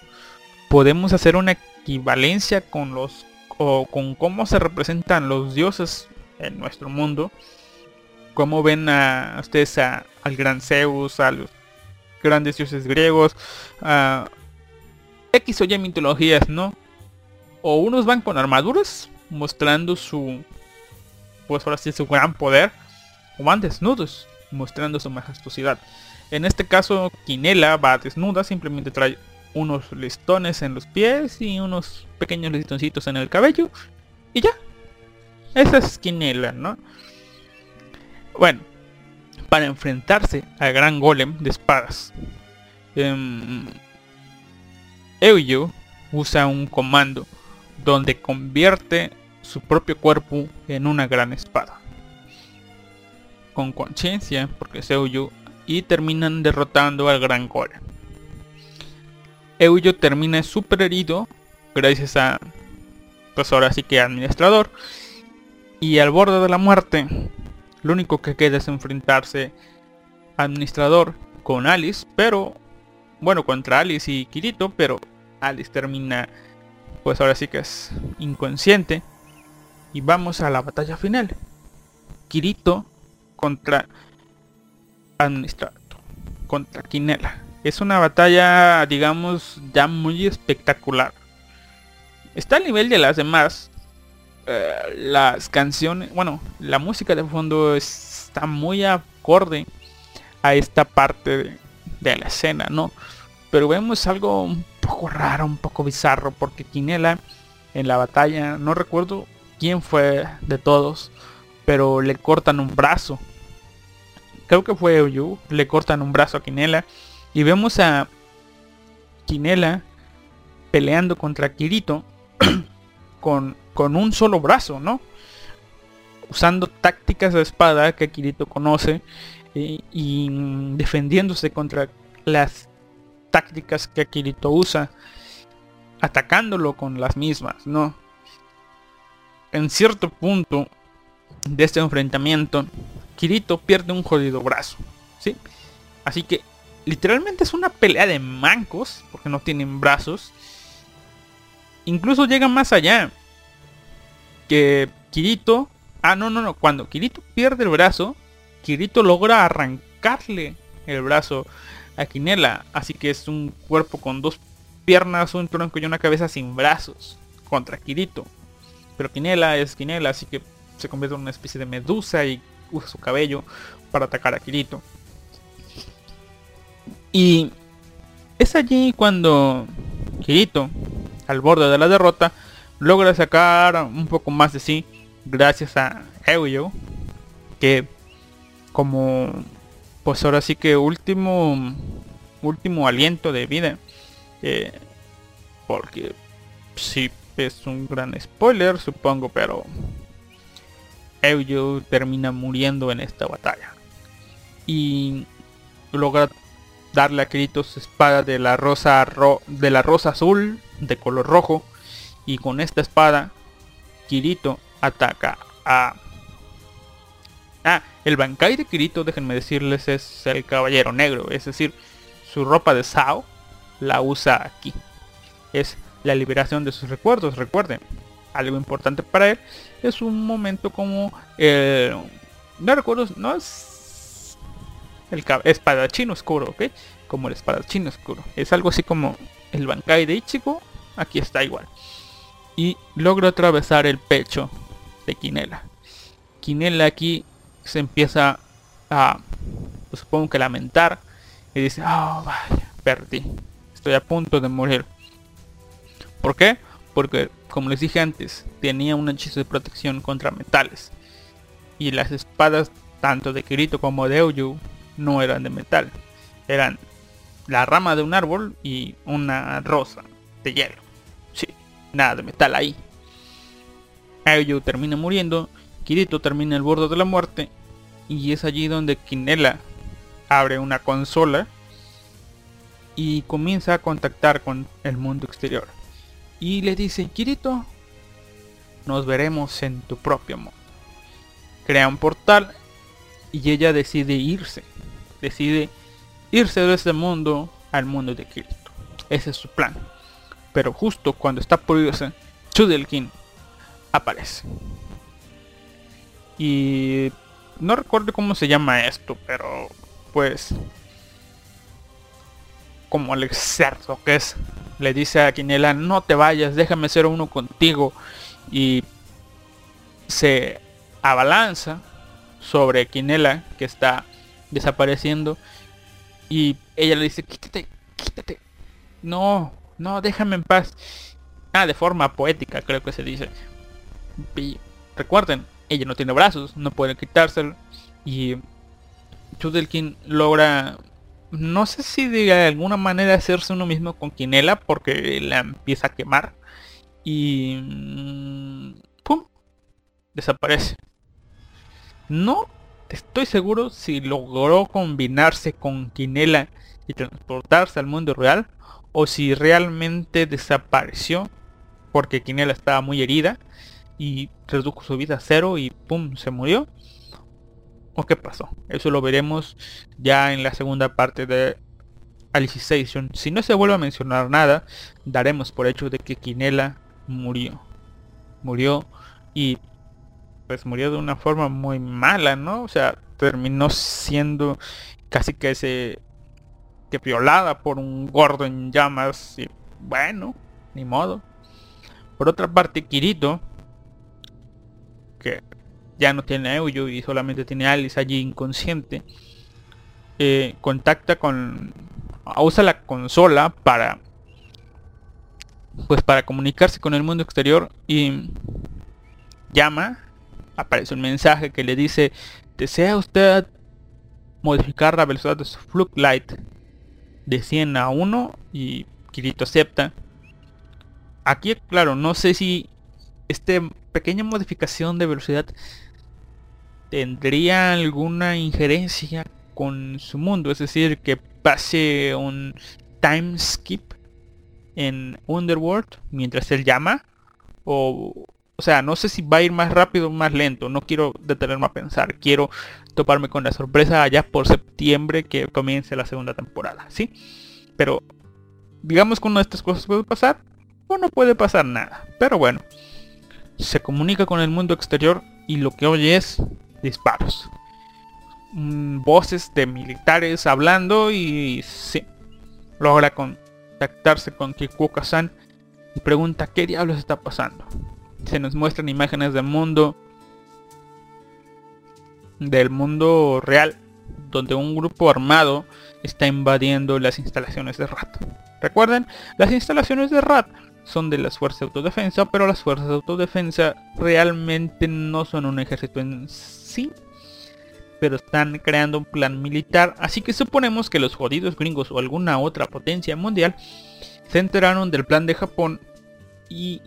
podemos hacer una equivalencia con los o con cómo se representan los dioses en nuestro mundo. Cómo ven a ustedes al gran Zeus, a los grandes dioses griegos, a X o Y mitologías, ¿no? O unos van con armaduras, mostrando su, pues ahora sí, su gran poder, o van desnudos, mostrando su majestuosidad. En este caso, Quinela va desnuda, simplemente trae unos listones en los pies y unos pequeños listoncitos en el cabello. Y ya. Esa es Quinela, ¿no? Bueno, para enfrentarse al gran golem de espadas. Eh, usa un comando donde convierte su propio cuerpo en una gran espada. Con conciencia, porque es Euyu, y terminan derrotando al gran golem. Euyo termina súper herido gracias a pues ahora sí que administrador. Y al borde de la muerte lo único que queda es enfrentarse administrador con Alice pero bueno contra Alice y Kirito pero Alice termina pues ahora sí que es inconsciente. Y vamos a la batalla final. Kirito contra administrador contra Quinela es una batalla, digamos, ya muy espectacular. Está al nivel de las demás. Eh, las canciones, bueno, la música de fondo está muy acorde a esta parte de, la escena, ¿no? Pero vemos algo un poco raro, un poco bizarro, porque Quinela en la batalla, no recuerdo quién fue de todos, pero le cortan un brazo. Creo que fue Euyu, le cortan un brazo a Kinela y vemos a Kinela peleando contra Kirito <clears throat> con, con un solo brazo, ¿no? Usando tácticas de espada que Kirito conoce y, y defendiéndose contra las tácticas que Kirito usa, atacándolo con las mismas, ¿no? En cierto punto de este enfrentamiento, Kirito pierde un jodido brazo, ¿sí? Así que literalmente es una pelea de mancos, porque no tienen brazos. Incluso llega más allá. Que Kirito... Ah, no, no, no. Cuando Kirito pierde el brazo, Kirito logra arrancarle el brazo a Kinela. Así que es un cuerpo con dos piernas, un tronco y una cabeza sin brazos contra Kirito. Pero Kinela es Kinela, así que se convierte en una especie de medusa y usa su cabello para atacar a Kirito. Y es allí cuando Kirito, al borde de la derrota, logra sacar un poco más de sí gracias a Euyo, que como pues ahora sí que último último aliento de vida eh, porque sí es un gran spoiler supongo pero Euyo termina muriendo en esta batalla. Y logra darle a Kirito su espada de la rosa de la rosa azul de color rojo y con esta espada Kirito ataca a Ah, el Bankai de Kirito, déjenme decirles, es el caballero negro, es decir, su ropa de Sao la usa aquí. Es la liberación de sus recuerdos, recuerden, algo importante para él es un momento como eh, no recuerdo, no es el espadachín oscuro, ¿ok? Como el espadachín oscuro. Es algo así como el Bankai de Ichigo, aquí está igual. Y logra atravesar el pecho de Kinela. Kinela aquí se empieza a, pues, supongo que lamentar y dice, oh vaya, perdí, estoy a punto de morir. ¿Por qué? Porque, como les dije antes, tenía un hechizo de protección contra metales. Y las espadas, tanto de Kirito como de Euyu, no eran de metal. Eran la rama de un árbol y una rosa de hielo. Sí, nada de metal ahí. Euyu termina muriendo, Kirito termina el borde de la muerte y es allí donde Kinela abre una consola y comienza a contactar con el mundo exterior. Y le dice, Kirito, nos veremos en tu propio mundo. Crea un portal y ella decide irse. Decide irse de este mundo al mundo de Kirito. Ese es su plan. Pero justo cuando está por irse, Chudelkin aparece. Y no recuerdo cómo se llama esto, pero pues como el cerdo que es, le dice a Quinela, no te vayas, déjame ser uno contigo. Y se abalanza sobre Quinela, que está desapareciendo. Y ella le dice, quítate, quítate. No, no, déjame en paz. Ah, de forma poética creo que se dice. Y recuerden, ella no tiene brazos, no puede quitárselo. Y Chudelkin logra, no sé si de alguna manera hacerse uno mismo con Quinela porque la empieza a quemar. Y... Mm, ¡Pum! Desaparece. No estoy seguro si logró combinarse con Quinela y transportarse al mundo real o si realmente desapareció porque Quinela estaba muy herida y redujo su vida a cero y pum, se murió. ¿O qué pasó? Eso lo veremos ya en la segunda parte de Alicization. Si no se vuelve a mencionar nada, daremos por hecho de que Quinela murió. Murió y pues murió de una forma muy mala, ¿no? O sea, terminó siendo casi que se que violada por un gordo en llamas y bueno, ni modo. Por otra parte, Kirito que ya no tiene a y solamente tiene Alice allí inconsciente, eh, contacta con... usa la consola para... pues para comunicarse con el mundo exterior y llama, aparece un mensaje que le dice, ¿desea usted modificar la velocidad de su Flux Light de 100 a 1? Y Kirito acepta. Aquí, claro, no sé si esta pequeña modificación de velocidad tendría alguna injerencia con su mundo, es decir, que pase un time skip en Underworld mientras él llama o o sea, no sé si va a ir más rápido o más lento, no quiero detenerme a pensar, quiero toparme con la sorpresa allá por septiembre que comience la segunda temporada, ¿sí? Pero digamos que una de estas cosas puede pasar o no puede pasar nada, pero bueno, se comunica con el mundo exterior y lo que oye es disparos. Mm, voces de militares hablando y sí, logra contactarse con Kikuoka-san y pregunta qué diablos está pasando se nos muestran imágenes del mundo del mundo real donde un grupo armado está invadiendo las instalaciones de RAT. Recuerden, las instalaciones de RAT son de las fuerzas de autodefensa, pero las fuerzas de autodefensa realmente no son un ejército en sí, pero están creando un plan militar, así que suponemos que los jodidos gringos o alguna otra potencia mundial se enteraron del plan de Japón y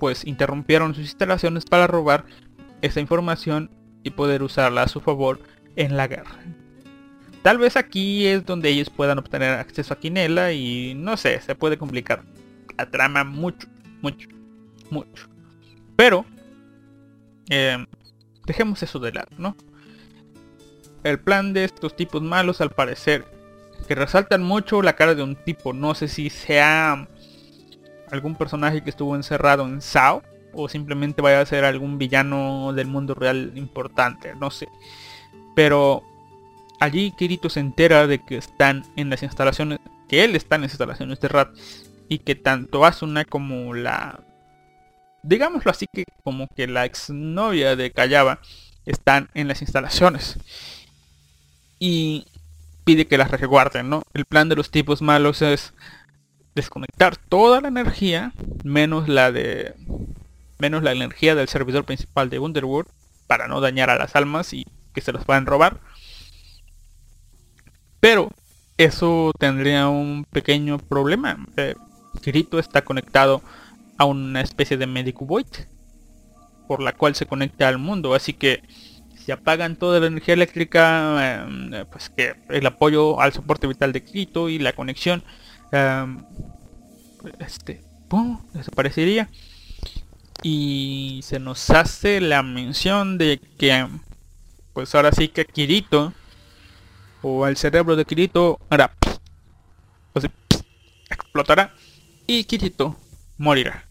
pues interrumpieron sus instalaciones para robar esa información y poder usarla a su favor en la guerra. Tal vez aquí es donde ellos puedan obtener acceso a Quinela y no sé, se puede complicar la trama mucho, mucho, mucho. Pero, eh, dejemos eso de lado, ¿no? El plan de estos tipos malos al parecer, que resaltan mucho la cara de un tipo, no sé si sea algún personaje que estuvo encerrado en Sao o simplemente vaya a ser algún villano del mundo real importante, no sé. Pero allí Kirito se entera de que están en las instalaciones, que él está en las instalaciones de Rat y que tanto Asuna como la, digámoslo así que como que la exnovia de Kayaba están en las instalaciones. Y pide que las resguarden, ¿no? El plan de los tipos malos es desconectar toda la energía menos la de menos la energía del servidor principal de Underworld para no dañar a las almas y que se los puedan robar. Pero eso tendría un pequeño problema. Eh, Kirito está conectado a una especie de Medic Void por la cual se conecta al mundo, así que si apagan toda la energía eléctrica, eh, pues que el apoyo al soporte vital de Kirito y la conexión este, desaparecería. Y se nos hace la mención de que, pues ahora sí que Kirito, o el cerebro de Kirito, hará, o explotará y Kirito morirá.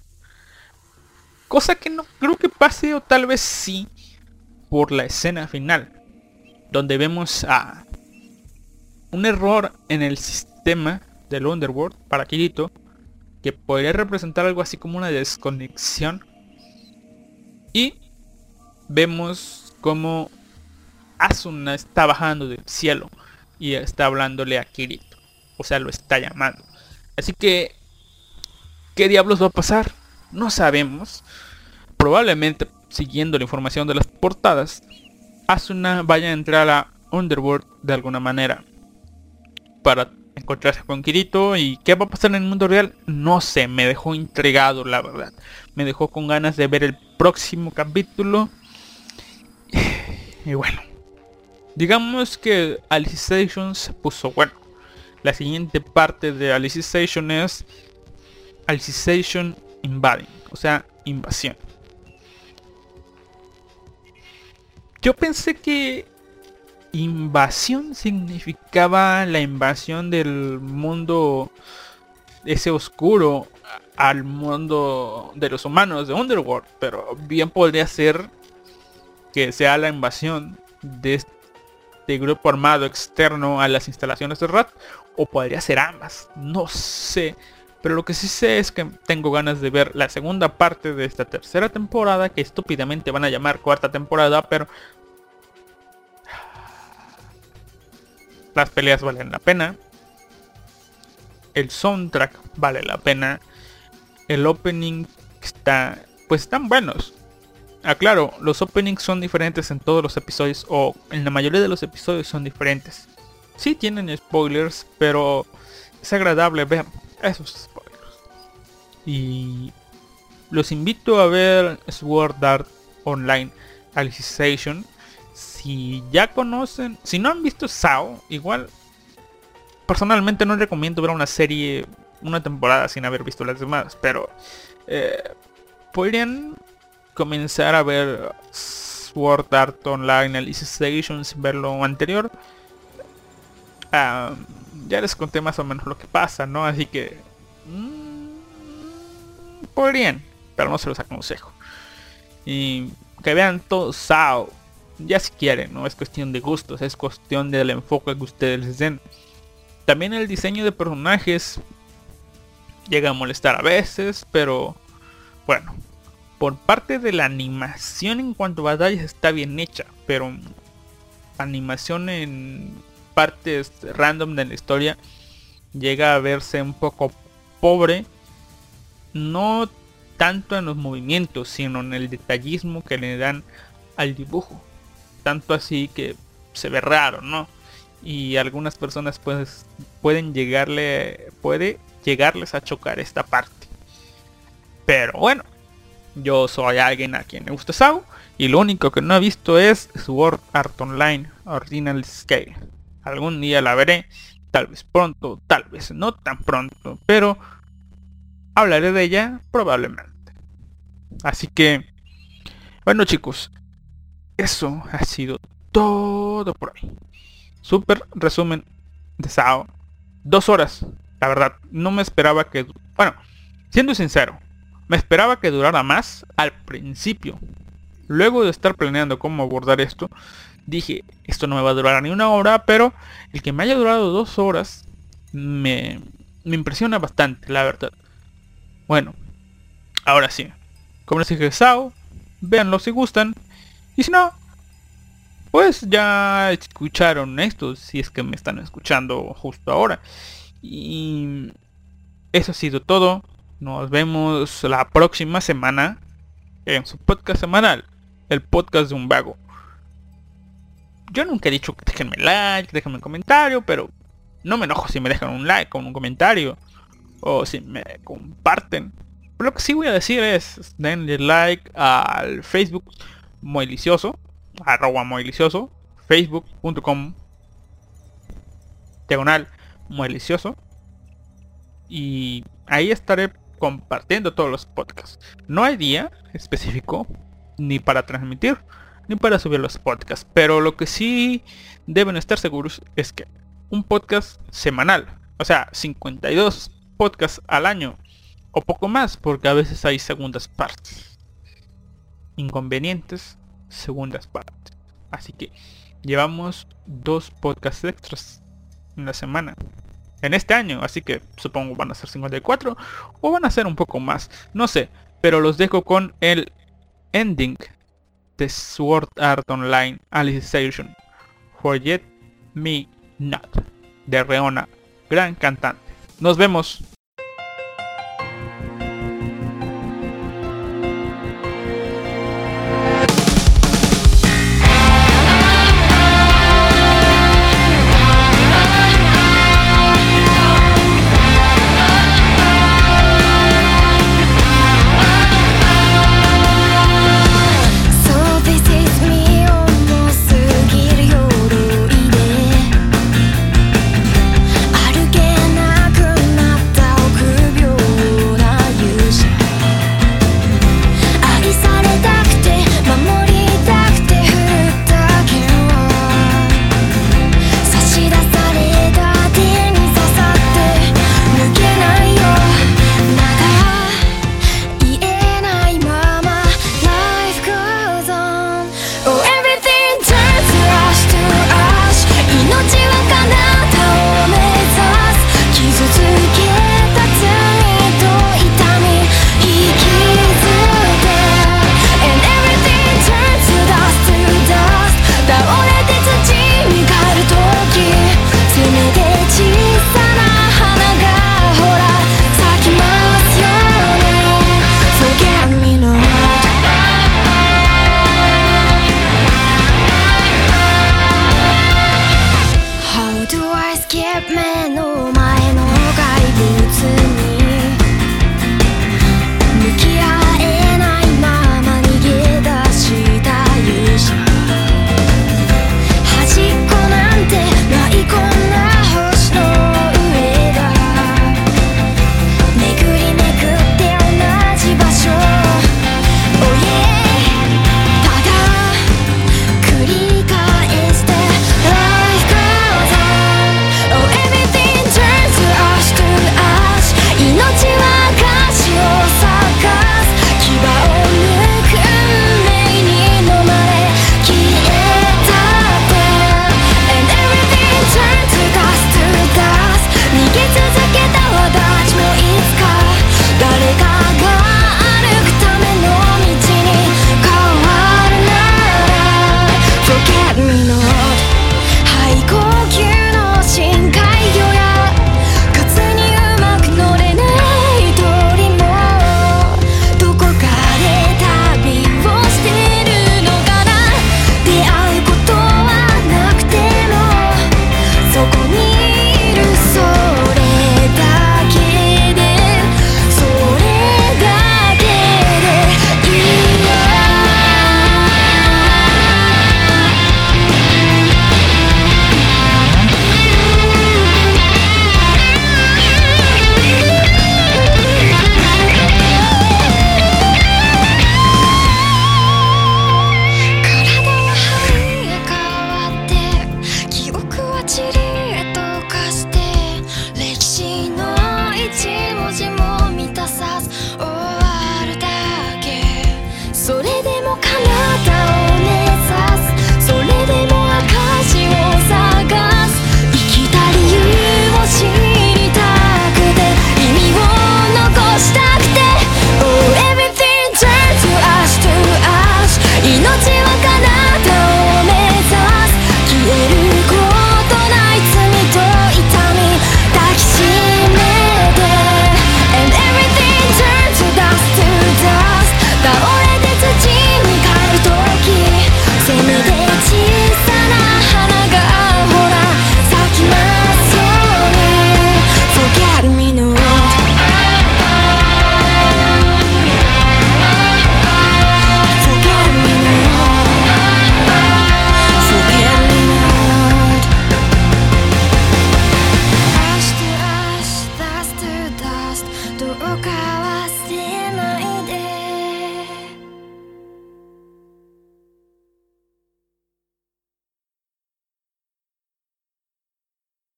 Cosa que no creo que pase o tal vez sí por la escena final, donde vemos a un error en el sistema del Underworld para Kirito que podría representar algo así como una desconexión. Y vemos como Asuna está bajando del cielo y está hablándole a Kirito. O sea, lo está llamando. Así que, ¿qué diablos va a pasar? No sabemos. Probablemente, siguiendo la información de las portadas, Asuna vaya a entrar a Underworld de alguna manera para encontrarse con Kirito y qué va a pasar en el mundo real, no sé, me dejó intrigado la verdad. Me dejó con ganas de ver el próximo capítulo. <sighs> Y bueno, digamos que Alicization se puso bueno. La siguiente parte de Alicization es Alicization Invading, o sea, invasión. Yo pensé que invasión significaba la invasión del mundo ese oscuro al mundo de los humanos de Underworld, pero bien podría ser que sea la invasión de este grupo armado externo a las instalaciones de Rat o podría ser ambas, no sé. Pero lo que sí sé es que tengo ganas de ver la segunda parte de esta tercera temporada, que estúpidamente van a llamar cuarta temporada, pero Las peleas valen la pena. El soundtrack vale la pena. El opening está... Pues están buenos. aclaro, los openings son diferentes en todos los episodios o en la mayoría de los episodios son diferentes. Sí tienen spoilers, pero es agradable ver esos spoilers. Y los invito a ver Sword Art Online Alicization. Si ya conocen, si no han visto SAO, igual personalmente no recomiendo ver una serie, una temporada sin haber visto las demás, pero eh, podrían comenzar a ver Sword Art Online Alicization sin ver lo anterior. Ah, ya les conté más o menos lo que pasa, ¿no? Así que... Mmm, podrían, pero no se los aconsejo. Y que vean todo Sao. Ya si quieren, no es cuestión de gustos, es cuestión del enfoque que ustedes les den. También el diseño de personajes llega a molestar a veces, pero bueno, por parte de la animación en cuanto a batallas está bien hecha, pero animación en partes random de la historia llega a verse un poco pobre, no tanto en los movimientos, sino en el detallismo que le dan al dibujo. Tanto así que se ve raro, ¿no? Y algunas personas pues pueden llegarle, puede llegarles a chocar esta parte. Pero bueno, yo soy alguien a quien le gusta SAO y lo único que no he visto es Sword Art Online Ordinal Scale. Algún día la veré, tal vez pronto, tal vez no tan pronto, pero hablaré de ella probablemente. Así que, bueno chicos, eso ha sido todo por hoy. Super resumen de Sao. Dos horas, la verdad, no me esperaba que... Bueno, siendo sincero, me esperaba que durara más al principio. Luego de estar planeando cómo abordar esto, dije, esto no me va a durar ni una hora, pero el que me haya durado dos horas me, me impresiona bastante, la verdad. Bueno, ahora sí. Como les dije, Sao, véanlo si gustan. Y si no, pues ya escucharon esto, si es que me están escuchando justo ahora. Y eso ha sido todo. Nos vemos la próxima semana en su podcast semanal, el podcast de un vago. Yo nunca he dicho que déjenme like, déjenme un comentario, pero no me enojo si me dejan un like o un comentario o si me comparten. lo que sí voy a decir es, denle like al Facebook Moilicioso, arroba Moilicioso, facebook.com diagonal Moilicioso. Y ahí estaré compartiendo todos los podcasts. No hay día específico ni para transmitir ni para subir los podcasts. Pero lo que sí deben estar seguros es que un podcast semanal, o sea, 52 podcasts al año o poco más, porque a veces hay segundas partes. Inconvenientes, segundas partes. Así que llevamos dos podcasts extras en la semana. En este año, así que supongo van a ser 54 o van a ser un poco más. No sé, pero los dejo con el ending de Sword Art Online Alicization. Forget Me Not de Reona, gran cantante. Nos vemos.